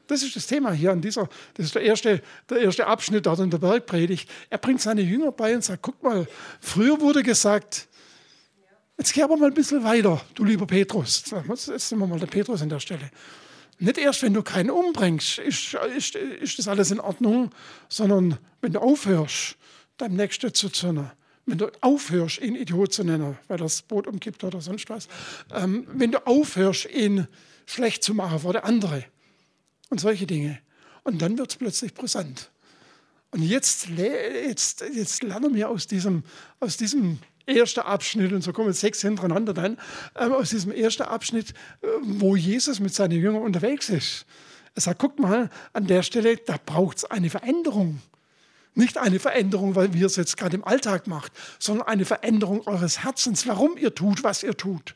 Das ist das Thema hier an dieser, das ist der erste, der erste Abschnitt dort in der Bergpredigt. Er bringt seine Jünger bei und sagt, guck mal, früher wurde gesagt, jetzt geh aber mal ein bisschen weiter, du lieber Petrus. Jetzt sind wir mal der Petrus an der Stelle. Nicht erst, wenn du keinen umbringst, ist, ist, ist das alles in Ordnung, sondern wenn du aufhörst, deinem Nächsten zu zürnen. Wenn du aufhörst, ihn Idiot zu nennen, weil das Boot umkippt oder sonst was. Ähm, wenn du aufhörst, ihn schlecht zu machen vor der andere. Und solche Dinge. Und dann wird es plötzlich brisant. Und jetzt, jetzt, jetzt lernen wir aus diesem, aus diesem erster Abschnitt, und so kommen sechs hintereinander dann, ähm, aus diesem ersten Abschnitt, äh, wo Jesus mit seinen Jüngern unterwegs ist. Er sagt, guck mal, an der Stelle, da braucht es eine Veränderung. Nicht eine Veränderung, weil wir es jetzt gerade im Alltag macht, sondern eine Veränderung eures Herzens, warum ihr tut, was ihr tut.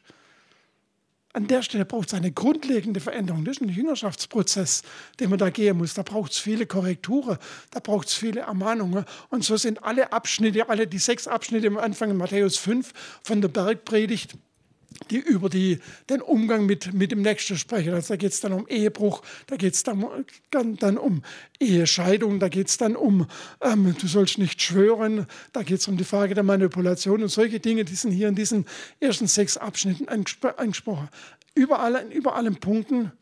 An der Stelle braucht es eine grundlegende Veränderung. Das ist ein Jüngerschaftsprozess, den man da gehen muss. Da braucht es viele Korrekturen, da braucht es viele Ermahnungen. Und so sind alle Abschnitte, alle die sechs Abschnitte am Anfang in Matthäus 5 von der Bergpredigt die über die, den Umgang mit, mit dem Nächsten sprechen. Also da geht es dann um Ehebruch, da geht es dann, dann, dann, um Ehescheidung, da geht es dann um, ähm, du sollst nicht schwören, da geht es um die Frage der Manipulation und solche Dinge, die sind hier in diesen ersten sechs Abschnitten angesprochen. Überall, in über allen Punkten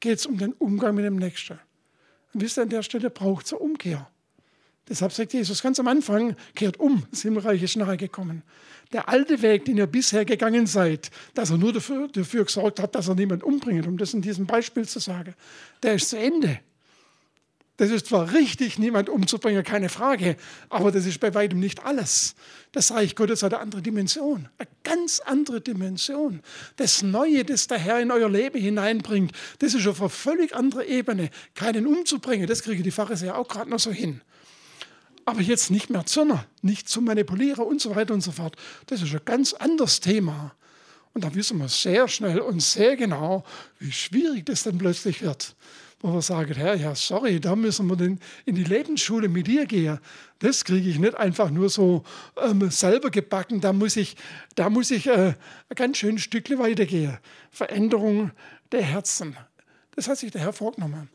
geht es um den Umgang mit dem Nächsten. Und wisst ihr, an der Stelle braucht es eine Umkehr. Deshalb sagt Jesus ganz am Anfang, kehrt um, das Himmelreich ist nahe gekommen. Der alte Weg, den ihr bisher gegangen seid, dass er nur dafür, dafür gesorgt hat, dass er niemand umbringt, um das in diesem Beispiel zu sagen, der ist zu Ende. Das ist zwar richtig, niemand umzubringen, keine Frage, aber das ist bei weitem nicht alles. Das Reich Gottes hat eine andere Dimension, eine ganz andere Dimension. Das Neue, das der Herr in euer Leben hineinbringt, das ist auf eine völlig andere Ebene. Keinen umzubringen, das kriegen die Pharisäer auch gerade noch so hin. Aber jetzt nicht mehr zürnen, nicht zu manipulieren und so weiter und so fort. Das ist ein ganz anderes Thema. Und da wissen wir sehr schnell und sehr genau, wie schwierig das dann plötzlich wird. Wo wir sagen, Herr, ja, sorry, da müssen wir denn in die Lebensschule mit dir gehen. Das kriege ich nicht einfach nur so ähm, selber gebacken. Da muss ich, da muss ich äh, ein ganz schönes Stückchen weitergehen. Veränderung der Herzen. Das hat sich der Herr vorgenommen.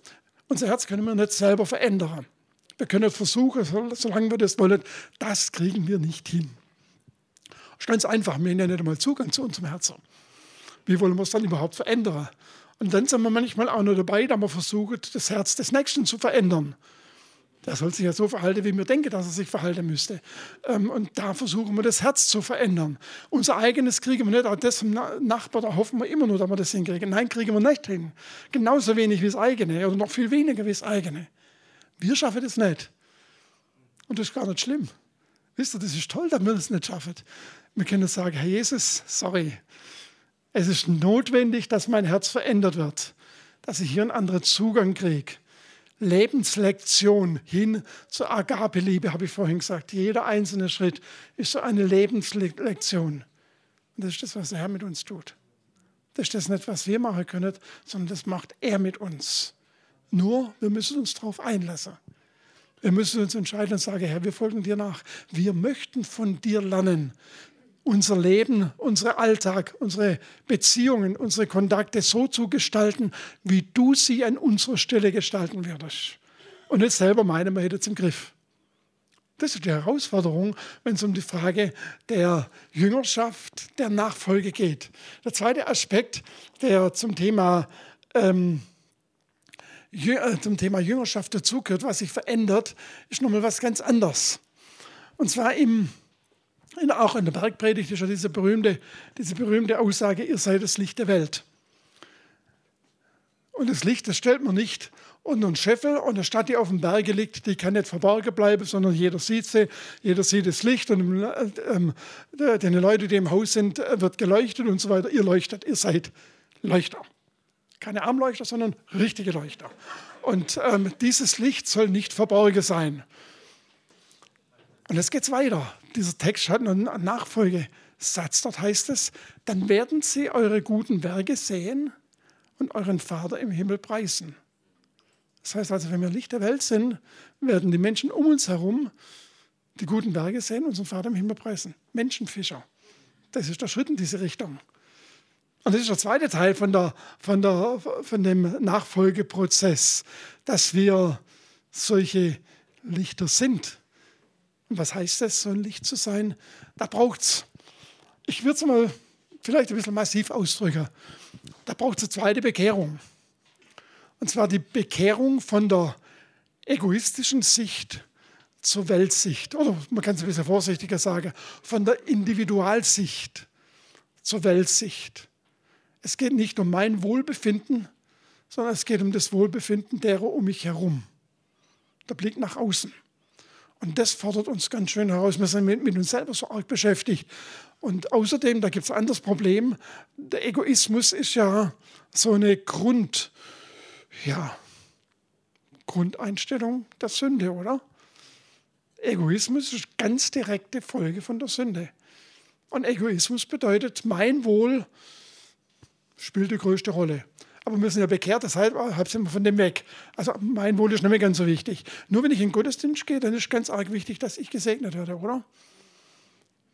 Unser Herz können wir nicht selber verändern. Wir können versuchen, solange wir das wollen, das kriegen wir nicht hin. Ganz einfach, wir haben ja nicht einmal Zugang zu unserem Herzen. Wie wollen wir es dann überhaupt verändern? Und dann sind wir manchmal auch noch dabei, da wir versuchen, das Herz des Nächsten zu verändern. Der soll sich ja so verhalten, wie wir denken, dass er sich verhalten müsste. Ähm, und da versuchen wir, das Herz zu verändern. Unser eigenes kriegen wir nicht, auch das vom Nachbar, da hoffen wir immer nur, dass wir das hinkriegen. Nein, kriegen wir nicht hin. Genauso wenig wie das eigene oder noch viel weniger wie das eigene. Wir schaffen das nicht. Und das ist gar nicht schlimm. Wisst ihr, das ist toll, dass wir das nicht schaffen. Wir können sagen, Herr Jesus, sorry, es ist notwendig, dass mein Herz verändert wird, dass ich hier einen anderen Zugang kriege. Lebenslektion hin zur Agape-Liebe, habe ich vorhin gesagt. Jeder einzelne Schritt ist so eine Lebenslektion. Und das ist das, was der Herr mit uns tut. Das ist das nicht, was wir machen können, sondern das macht er mit uns. Nur, wir müssen uns darauf einlassen. Wir müssen uns entscheiden und sagen, Herr, wir folgen dir nach. Wir möchten von dir lernen unser Leben, unseren Alltag, unsere Beziehungen, unsere Kontakte so zu gestalten, wie du sie an unserer Stelle gestalten würdest. Und nicht selber meinen, wir hätten es im Griff. Das ist die Herausforderung, wenn es um die Frage der Jüngerschaft, der Nachfolge geht. Der zweite Aspekt, der zum Thema, ähm, äh, zum Thema Jüngerschaft dazugehört, was sich verändert, ist nochmal was ganz anderes. Und zwar im in, auch in der Bergpredigt ist ja diese berühmte, diese berühmte Aussage, ihr seid das Licht der Welt. Und das Licht, das stellt man nicht unter einen Scheffel und eine Stadt, die auf dem Berge liegt, die kann nicht verborgen bleiben, sondern jeder sieht sie, jeder sieht das Licht und ähm, die Leute, die im Haus sind, wird geleuchtet und so weiter. Ihr leuchtet, ihr seid Leuchter. Keine Armleuchter, sondern richtige Leuchter. Und ähm, dieses Licht soll nicht verborgen sein. Und jetzt geht es weiter. Dieser Text hat einen Nachfolgesatz. Dort heißt es, dann werden sie eure guten Werke sehen und euren Vater im Himmel preisen. Das heißt also, wenn wir Licht der Welt sind, werden die Menschen um uns herum die guten Werke sehen und unseren Vater im Himmel preisen. Menschenfischer. Das ist der Schritt in diese Richtung. Und das ist der zweite Teil von, der, von, der, von dem Nachfolgeprozess, dass wir solche Lichter sind. Und was heißt das, so ein Licht zu sein? Da braucht es, ich würde es mal vielleicht ein bisschen massiv ausdrücken, da braucht es eine zweite Bekehrung. Und zwar die Bekehrung von der egoistischen Sicht zur Weltsicht. Oder man kann es ein bisschen vorsichtiger sagen, von der Individualsicht zur Weltsicht. Es geht nicht um mein Wohlbefinden, sondern es geht um das Wohlbefinden derer um mich herum. Der Blick nach außen. Und das fordert uns ganz schön heraus. Wir sind mit, mit uns selber so arg beschäftigt. Und außerdem, da gibt es ein anderes Problem. Der Egoismus ist ja so eine Grund, ja, Grundeinstellung der Sünde, oder? Egoismus ist ganz direkte Folge von der Sünde. Und Egoismus bedeutet, mein Wohl spielt die größte Rolle aber wir sind ja bekehrt, deshalb sind wir von dem weg. Also mein Wohl ist nicht mehr ganz so wichtig. Nur wenn ich in den Gottesdienst gehe, dann ist ganz arg wichtig, dass ich gesegnet werde, oder?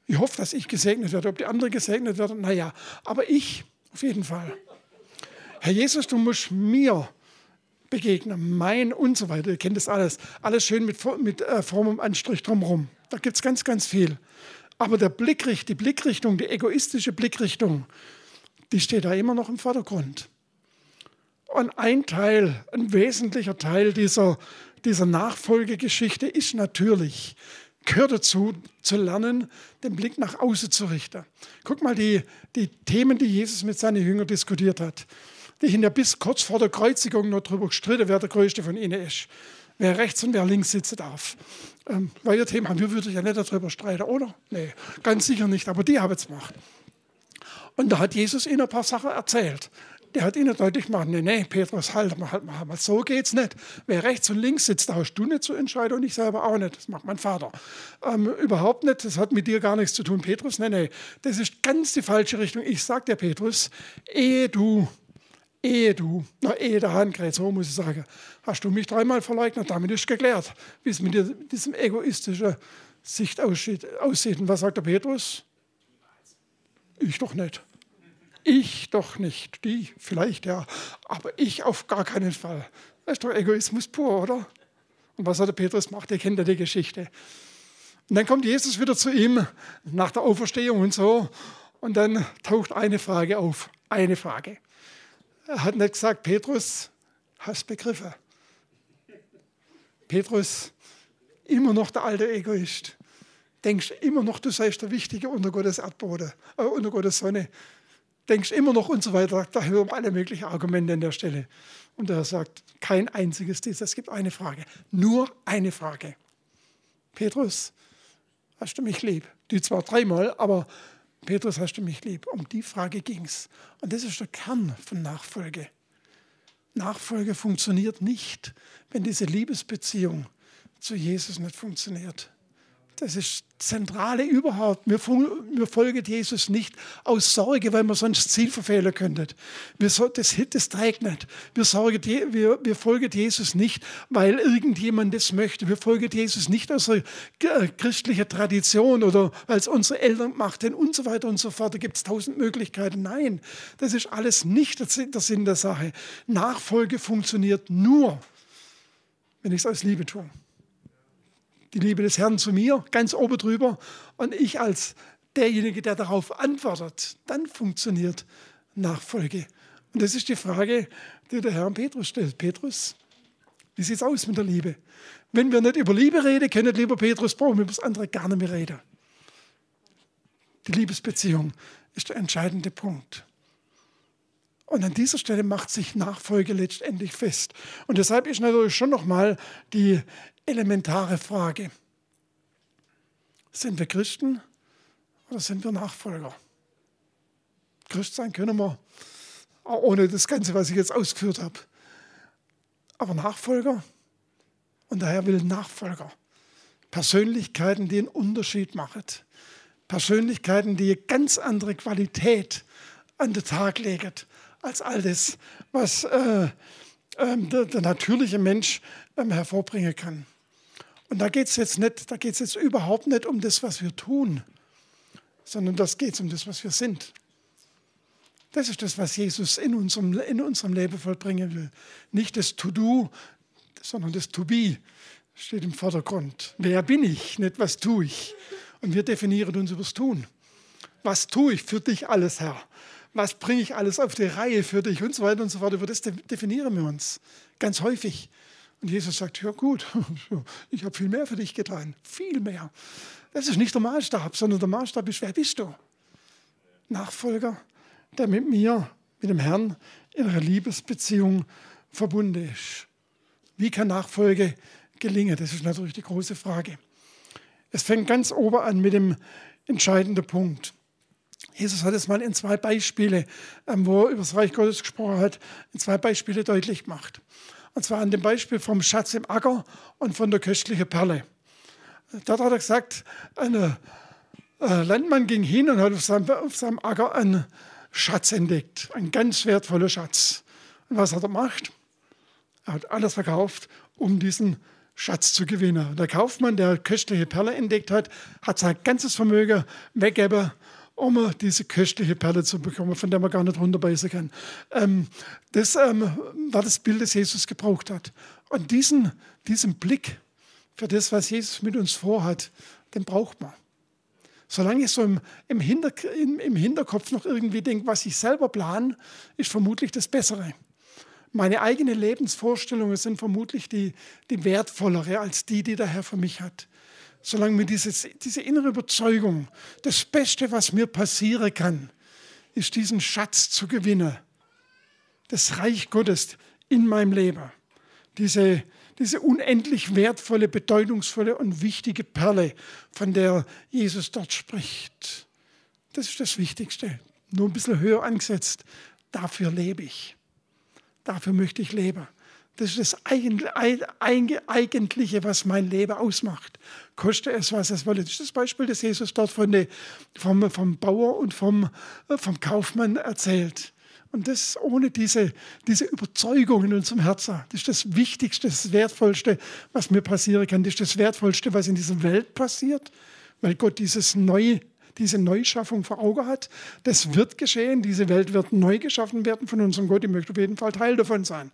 Ich hoffe, dass ich gesegnet werde. Ob die anderen gesegnet werden, naja. Aber ich auf jeden Fall. Herr Jesus, du musst mir begegnen, mein und so weiter. Ihr kennt das alles. Alles schön mit, mit äh, frommem Anstrich drumherum. Da gibt es ganz, ganz viel. Aber der Blickricht, die Blickrichtung, die egoistische Blickrichtung, die steht da immer noch im Vordergrund. Und ein Teil, ein wesentlicher Teil dieser, dieser Nachfolgegeschichte ist natürlich, gehört dazu, zu lernen, den Blick nach außen zu richten. Guck mal, die, die Themen, die Jesus mit seinen Jüngern diskutiert hat. Die ja bis kurz vor der Kreuzigung noch darüber gestritten, wer der Größte von ihnen ist. Wer rechts und wer links sitzen darf. Ähm, weil ihr Thema haben, wir würden ja nicht darüber streiten, oder? Nee, ganz sicher nicht, aber die haben es gemacht. Und da hat Jesus ihnen ein paar Sachen erzählt der hat ihnen deutlich gemacht, nee, nee, Petrus, halt mal, halt mal, halt so geht's nicht. Wer rechts und links sitzt, da hast du nicht zu entscheiden und ich selber auch nicht. Das macht mein Vater. Ähm, überhaupt nicht, das hat mit dir gar nichts zu tun, Petrus. Nee, nee, das ist ganz die falsche Richtung. Ich sag dir, Petrus, ehe du ehe du, na, ehe der Hahn kräht, so muss ich sagen, hast du mich dreimal verleugnet, damit ist geklärt, wie es mit diesem egoistischen Sicht aussieht. Und was sagt der Petrus? Ich doch nicht. Ich doch nicht. Die vielleicht, ja. Aber ich auf gar keinen Fall. Das ist doch Egoismus pur, oder? Und was hat der Petrus gemacht? Ihr kennt ja die Geschichte. Und dann kommt Jesus wieder zu ihm nach der Auferstehung und so. Und dann taucht eine Frage auf. Eine Frage. Er hat nicht gesagt, Petrus, hast begriffen. Petrus, immer noch der alte Egoist. Denkst immer noch, du seist der Wichtige unter Gottes Erdboden, äh, unter Gottes Sonne. Denkst immer noch und so weiter. Da hören alle möglichen Argumente an der Stelle. Und er sagt, kein einziges dieser. Es gibt eine Frage. Nur eine Frage. Petrus, hast du mich lieb? Die zwar dreimal, aber Petrus, hast du mich lieb? Um die Frage ging es. Und das ist der Kern von Nachfolge. Nachfolge funktioniert nicht, wenn diese Liebesbeziehung zu Jesus nicht funktioniert. Das ist das Zentrale überhaupt. Wir, wir folgen Jesus nicht aus Sorge, weil man sonst Ziel verfehlen könnte. Wir, das, das trägt nicht. Wir, sorgen, wir, wir folgen Jesus nicht, weil irgendjemand das möchte. Wir folgen Jesus nicht aus der christlichen Tradition oder weil es unsere Eltern gemacht haben und so weiter und so fort. Da gibt es tausend Möglichkeiten. Nein, das ist alles nicht der Sinn der Sache. Nachfolge funktioniert nur, wenn ich es aus Liebe tue die Liebe des Herrn zu mir, ganz oben drüber, und ich als derjenige, der darauf antwortet, dann funktioniert Nachfolge. Und das ist die Frage, die der Herr Petrus stellt. Petrus, wie sieht es aus mit der Liebe? Wenn wir nicht über Liebe reden können, lieber Petrus, brauchen wir über andere gar nicht mehr reden. Die Liebesbeziehung ist der entscheidende Punkt. Und an dieser Stelle macht sich Nachfolge letztendlich fest. Und deshalb ist natürlich schon nochmal die elementare Frage. Sind wir Christen oder sind wir Nachfolger? Christ sein können wir, ohne das Ganze, was ich jetzt ausgeführt habe. Aber Nachfolger, und daher will Nachfolger. Persönlichkeiten, die einen Unterschied machen. Persönlichkeiten, die eine ganz andere Qualität an den Tag legen, als all das, was äh, äh, der, der, natürliche Mensch äh, hervorbringen kann. Und da geht es jetzt nicht, da geht es jetzt überhaupt nicht um das, was wir tun, sondern das geht um das, was wir sind. Das ist das, was Jesus in unserem, in unserem Leben vollbringen will. Nicht das To-Do, sondern das To-Be steht im Vordergrund. Wer bin ich, nicht was tue ich. Und wir definieren uns über das Tun. Was tue ich für dich alles, Herr? Was bringe ich alles auf die Reihe für dich und so weiter und so fort. Über das definieren wir uns ganz häufig. Und Jesus sagt, ja gut, <laughs> ich habe viel mehr für dich getan, viel mehr. Das ist nicht der Maßstab, sondern der Maßstab ist, wer bist du? Nachfolger, der mit mir, mit dem Herrn in einer Liebesbeziehung verbunden ist. Wie kann Nachfolge gelingen? Das ist natürlich die große Frage. Es fängt ganz oben an mit dem entscheidenden Punkt. Jesus hat es mal in zwei Beispiele, ähm, wo er über das Reich Gottes gesprochen hat, in zwei Beispiele deutlich gemacht. Und zwar an dem Beispiel vom Schatz im Acker und von der köstlichen Perle. Dort hat er gesagt, ein äh, Landmann ging hin und hat auf seinem, auf seinem Acker einen Schatz entdeckt, einen ganz wertvollen Schatz. Und was hat er gemacht? Er hat alles verkauft, um diesen Schatz zu gewinnen. Der Kaufmann, der köstliche Perle entdeckt hat, hat sein ganzes Vermögen weggegeben um diese köstliche Perle zu bekommen, von der man gar nicht runterbeißen kann. Ähm, das ähm, war das Bild, das Jesus gebraucht hat. Und diesen, diesen Blick für das, was Jesus mit uns vorhat, den braucht man. Solange ich so im, im, Hinter, im, im Hinterkopf noch irgendwie denke, was ich selber plane, ist vermutlich das Bessere. Meine eigenen Lebensvorstellungen sind vermutlich die, die wertvollere als die, die der Herr für mich hat solange mir dieses, diese innere Überzeugung, das Beste, was mir passieren kann, ist diesen Schatz zu gewinnen. Das Reich Gottes in meinem Leben. Diese, diese unendlich wertvolle, bedeutungsvolle und wichtige Perle, von der Jesus dort spricht. Das ist das Wichtigste. Nur ein bisschen höher angesetzt. dafür lebe ich. Dafür möchte ich leben. Das ist das Eigentliche, was mein Leben ausmacht. Koste es, was es wolle. Das ist das Beispiel, das Jesus dort von der, vom, vom Bauer und vom, äh, vom Kaufmann erzählt. Und das ohne diese, diese Überzeugung in unserem Herzen. Das ist das Wichtigste, das Wertvollste, was mir passieren kann. Das ist das Wertvollste, was in dieser Welt passiert, weil Gott dieses Neue diese Neuschaffung vor Augen hat. Das wird geschehen. Diese Welt wird neu geschaffen werden von unserem Gott. Ich möchte auf jeden Fall Teil davon sein.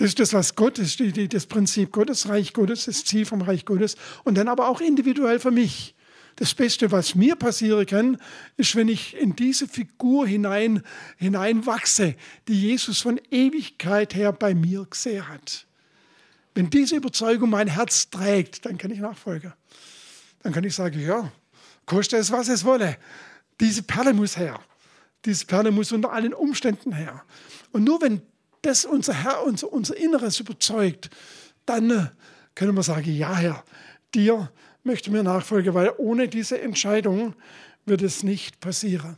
Das ist das, was Gott ist, das Prinzip Gottes, Reich Gottes, das Ziel vom Reich Gottes. Und dann aber auch individuell für mich. Das Beste, was mir passieren kann, ist, wenn ich in diese Figur hinein, hineinwachse, die Jesus von Ewigkeit her bei mir gesehen hat. Wenn diese Überzeugung mein Herz trägt, dann kann ich nachfolgen. Dann kann ich sagen, ja, koste es, was es wolle. Diese Perle muss her. Diese Perle muss unter allen Umständen her. Und nur wenn das unser Herr, unser, unser Inneres überzeugt, dann äh, können wir sagen, ja Herr, dir möchte mir nachfolgen, weil ohne diese Entscheidung wird es nicht passieren.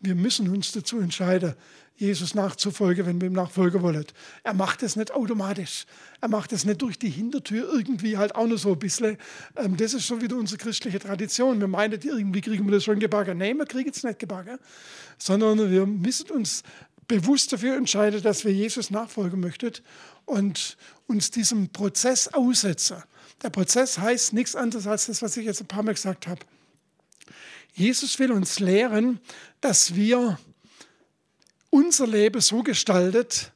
Wir müssen uns dazu entscheiden, Jesus nachzufolgen, wenn wir ihm nachfolgen wollen. Er macht es nicht automatisch. Er macht es nicht durch die Hintertür irgendwie halt auch nur so ein bisschen. Ähm, das ist schon wieder unsere christliche Tradition. Wir meinen, irgendwie kriegen wir das schon gebacken. Nein, wir kriegen es nicht gebacken, sondern wir müssen uns bewusst dafür entscheiden, dass wir Jesus nachfolgen möchten und uns diesem Prozess aussetzen. Der Prozess heißt nichts anderes als das, was ich jetzt ein paar Mal gesagt habe. Jesus will uns lehren, dass wir unser Leben so gestaltet,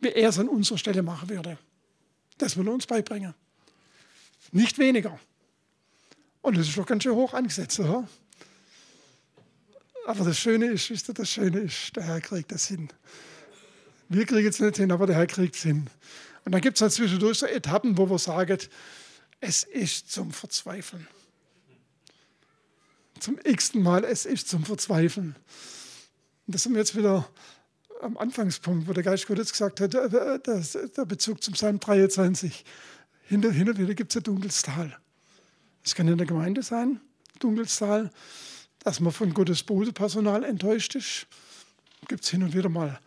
wie er es an unserer Stelle machen würde. Das will er uns beibringen. Nicht weniger. Und das ist doch ganz schön hoch angesetzt, oder? Aber das Schöne ist, wisst ihr, das Schöne ist, der Herr kriegt das hin. Wir kriegen es nicht hin, aber der Herr kriegt es hin. Und dann gibt es halt zwischendurch so Etappen, wo wir sagen, es ist zum Verzweifeln. Zum x-ten Mal, es ist zum Verzweifeln. Und das sind wir jetzt wieder am Anfangspunkt, wo der Geist Gottes gesagt hat, das, der Bezug zum Psalm 23. Hin und wieder gibt es ein dunkles Tal. Es kann in der Gemeinde sein, dunkles Tal dass man von Gottes Bodepersonal enttäuscht ist. Gibt es hin und wieder mal.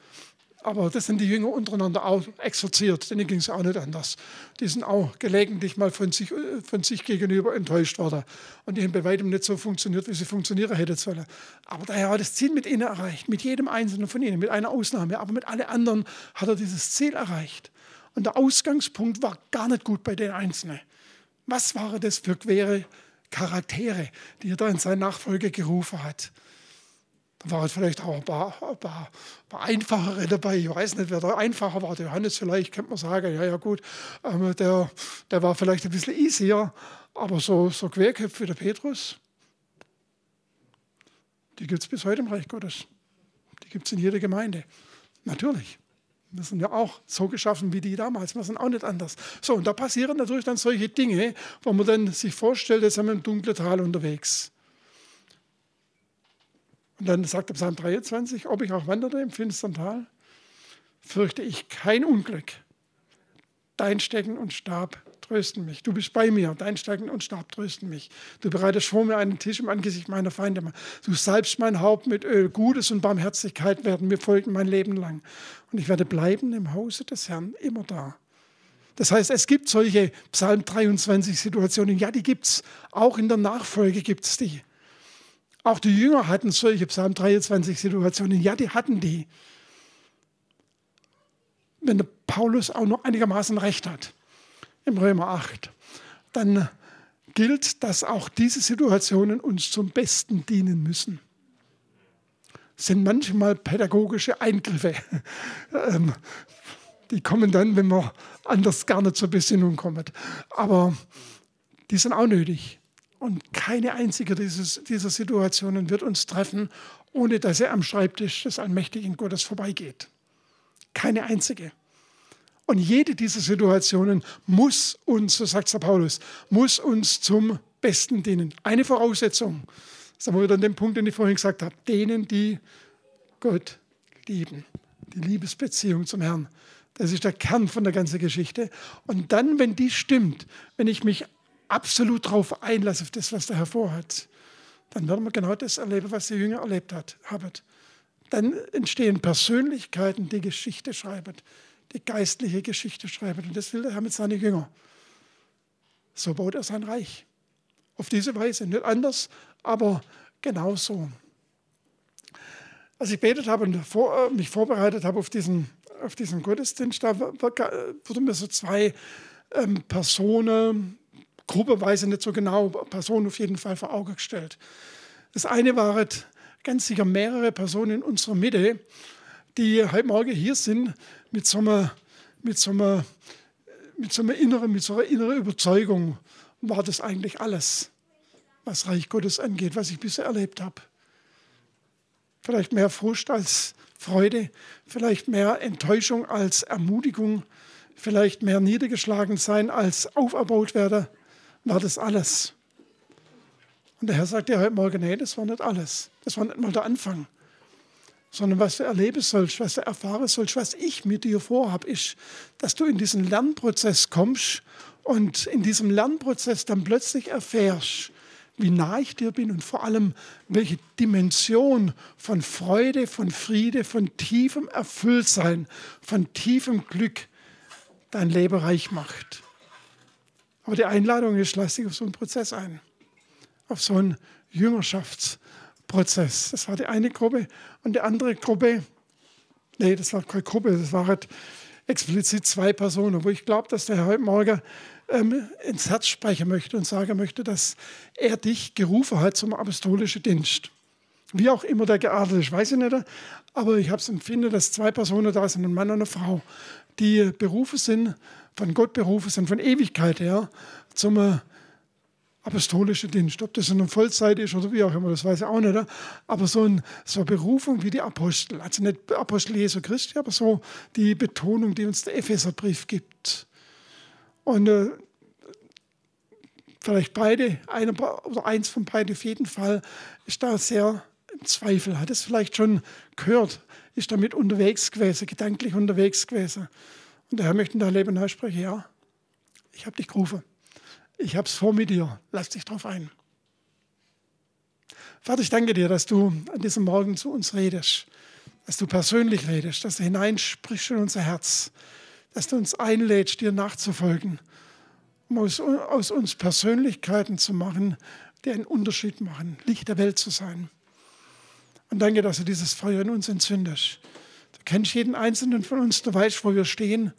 Aber das sind die Jünger untereinander auch exerziert, denen ging es auch nicht anders. Die sind auch gelegentlich mal von sich, von sich gegenüber enttäuscht worden. Und die haben bei weitem nicht so funktioniert, wie sie funktionieren hätten sollen. Aber der Herr hat das Ziel mit ihnen erreicht, mit jedem einzelnen von ihnen, mit einer Ausnahme. Aber mit allen anderen hat er dieses Ziel erreicht. Und der Ausgangspunkt war gar nicht gut bei den Einzelnen. Was waren das für quere Charaktere, die er da in seine Nachfolge gerufen hat. Da waren vielleicht auch ein paar, ein, paar, ein paar, einfachere dabei. Ich weiß nicht, wer da einfacher war. Der Johannes vielleicht, könnte man sagen, ja, ja gut, ähm, der, der war vielleicht ein bisschen easier, aber so, so Querköpfe wie der Petrus, die gibt es bis heute im Reich Gottes. Die gibt es in jeder Gemeinde. Natürlich. Wir sind ja auch so geschaffen wie die damals. Wir sind auch nicht anders. So, und da passieren natürlich dann solche Dinge, wo man dann sich vorstellt, jetzt sind wir im dunklen Tal unterwegs. Und dann sagt der Psalm 23, ob ich auch wanderte im finstern Tal, fürchte ich kein Unglück. Dein Stecken und Stab trösten mich. Du bist bei mir, dein Stecken und Stab trösten mich. Du bereitest vor mir einen Tisch im Angesicht meiner Feinde. Du salbst mein Haupt mit Öl. Gutes und Barmherzigkeit werden mir folgen mein Leben lang. Und ich werde bleiben im Hause des Herrn immer da. Das heißt, es gibt solche Psalm 23 Situationen. Ja, die gibt es. Auch in der Nachfolge gibt es die. Auch die Jünger hatten solche Psalm 23 Situationen. Ja, die hatten die. Wenn der Paulus auch noch einigermaßen recht hat im Römer 8, dann gilt, dass auch diese Situationen uns zum Besten dienen müssen. Das sind manchmal pädagogische Eingriffe. <laughs> Ähm, die kommen dann, wenn man anders gar nicht zur Besinnung kommt. Aber die sind auch nötig. Und keine einzige dieser Situationen wird uns treffen, ohne dass er am Schreibtisch des allmächtigen Gottes vorbeigeht. Keine einzige. Und jede dieser Situationen muss uns, so sagt der Paulus, muss uns zum Besten dienen. Eine Voraussetzung, das haben wir wieder an dem Punkt, den ich vorhin gesagt habe, denen, die Gott lieben. Die Liebesbeziehung zum Herrn. Das ist der Kern von der ganzen Geschichte. Und dann, wenn die stimmt, wenn ich mich absolut darauf einlasse, auf das, was der Herr vorhat, dann werden wir genau das erleben, was die Jünger erlebt hat, haben. dann entstehen Persönlichkeiten, die Geschichte schreiben, die geistliche Geschichte schreiben. Und das will der Herr mit seinen Jüngern. So baut er sein Reich. Auf diese Weise, nicht anders, aber genauso. Als ich betet habe und äh, mich vorbereitet habe auf diesen, auf diesen Gottesdienst, da wurden mir so zwei ähm, Personen, gruppeweise nicht so genau, Personen auf jeden Fall vor Augen gestellt. Das eine waren ganz sicher mehrere Personen in unserer Mitte, die heute Morgen hier sind mit so einer, mit so einer, mit so einer inneren, mit so einer inneren Überzeugung, war das eigentlich alles, was Reich Gottes angeht, was ich bisher erlebt habe. Vielleicht mehr Frust als Freude, vielleicht mehr Enttäuschung als Ermutigung, vielleicht mehr niedergeschlagen sein als auferbaut werden, war das alles. Und der Herr sagt ja heute Morgen, nee, das war nicht alles. Das war nicht mal der Anfang. Sondern was du erleben sollst, was du erfahren sollst, was ich mit dir vorhabe, ist, dass du in diesen Lernprozess kommst und in diesem Lernprozess dann plötzlich erfährst, wie nah ich dir bin und vor allem, welche Dimension von Freude, von Friede, von tiefem Erfülltsein, von tiefem Glück dein Leben reich macht. Aber die Einladung ist, lass dich auf so einen Prozess ein, auf so einen Jüngerschaftsprozess. Das war die eine Gruppe. Und die andere Gruppe, nee, das war keine Gruppe, das waren explizit zwei Personen, wo ich glaube, dass der Herr heute Morgen ähm, ins Herz sprechen möchte und sagen möchte, dass er dich gerufen hat zum apostolischen Dienst. Wie auch immer der geartet ist, weiß ich nicht. Aber ich habe es empfinde, dass zwei Personen da sind, ein Mann und eine Frau, die berufen sind, von Gott berufen sind, von Ewigkeit her, zum apostolischen Dienst. Ob das in einer Vollzeit ist oder wie auch immer, das weiß ich auch nicht. Aber so, ein, so eine Berufung wie die Apostel, also nicht Apostel Jesu Christi, aber so die Betonung, die uns der Epheserbrief gibt. Und äh, vielleicht beide, einer oder eins von beiden auf jeden Fall, ist da sehr im Zweifel, hat es vielleicht schon gehört, ist damit unterwegs gewesen, gedanklich unterwegs gewesen. Und der Herr möchte dein Leben aussprechen, ja, ich habe dich gerufen. Ich habe es vor mit dir. Lass dich drauf ein. Vater, ich danke dir, dass du an diesem Morgen zu uns redest, dass du persönlich redest, dass du hineinsprichst in unser Herz, dass du uns einlädst, dir nachzufolgen, um aus, aus uns Persönlichkeiten zu machen, die einen Unterschied machen, Licht der Welt zu sein. Und danke, dass du dieses Feuer in uns entzündest. Du kennst jeden Einzelnen von uns, du weißt, wo wir stehen.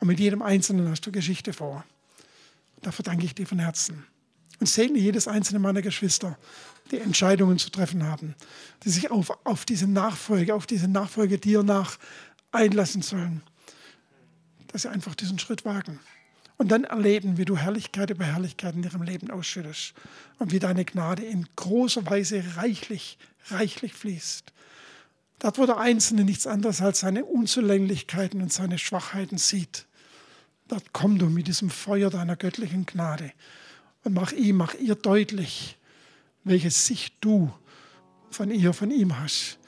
Und mit jedem Einzelnen hast du Geschichte vor. Dafür danke ich dir von Herzen. Und segne jedes einzelne meiner Geschwister, die Entscheidungen zu treffen haben, die sich auf, auf diese Nachfolge, auf diese Nachfolge dir nach einlassen sollen dass sie einfach diesen Schritt wagen. Und dann erleben, wie du Herrlichkeit über Herrlichkeit in ihrem Leben ausschüttest und wie deine Gnade in großer Weise reichlich, reichlich fließt. Dort, wo der Einzelne nichts anderes als seine Unzulänglichkeiten und seine Schwachheiten sieht, dort komm du mit diesem Feuer deiner göttlichen Gnade und mach ihm, mach ihr deutlich, welche Sicht du von ihr, von ihm hast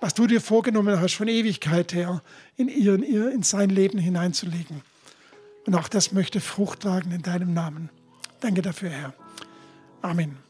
was du dir vorgenommen hast, von Ewigkeit her in, ihr, in, ihr, in sein Leben hineinzulegen. Und auch das möchte Frucht tragen in deinem Namen. Danke dafür, Herr. Amen.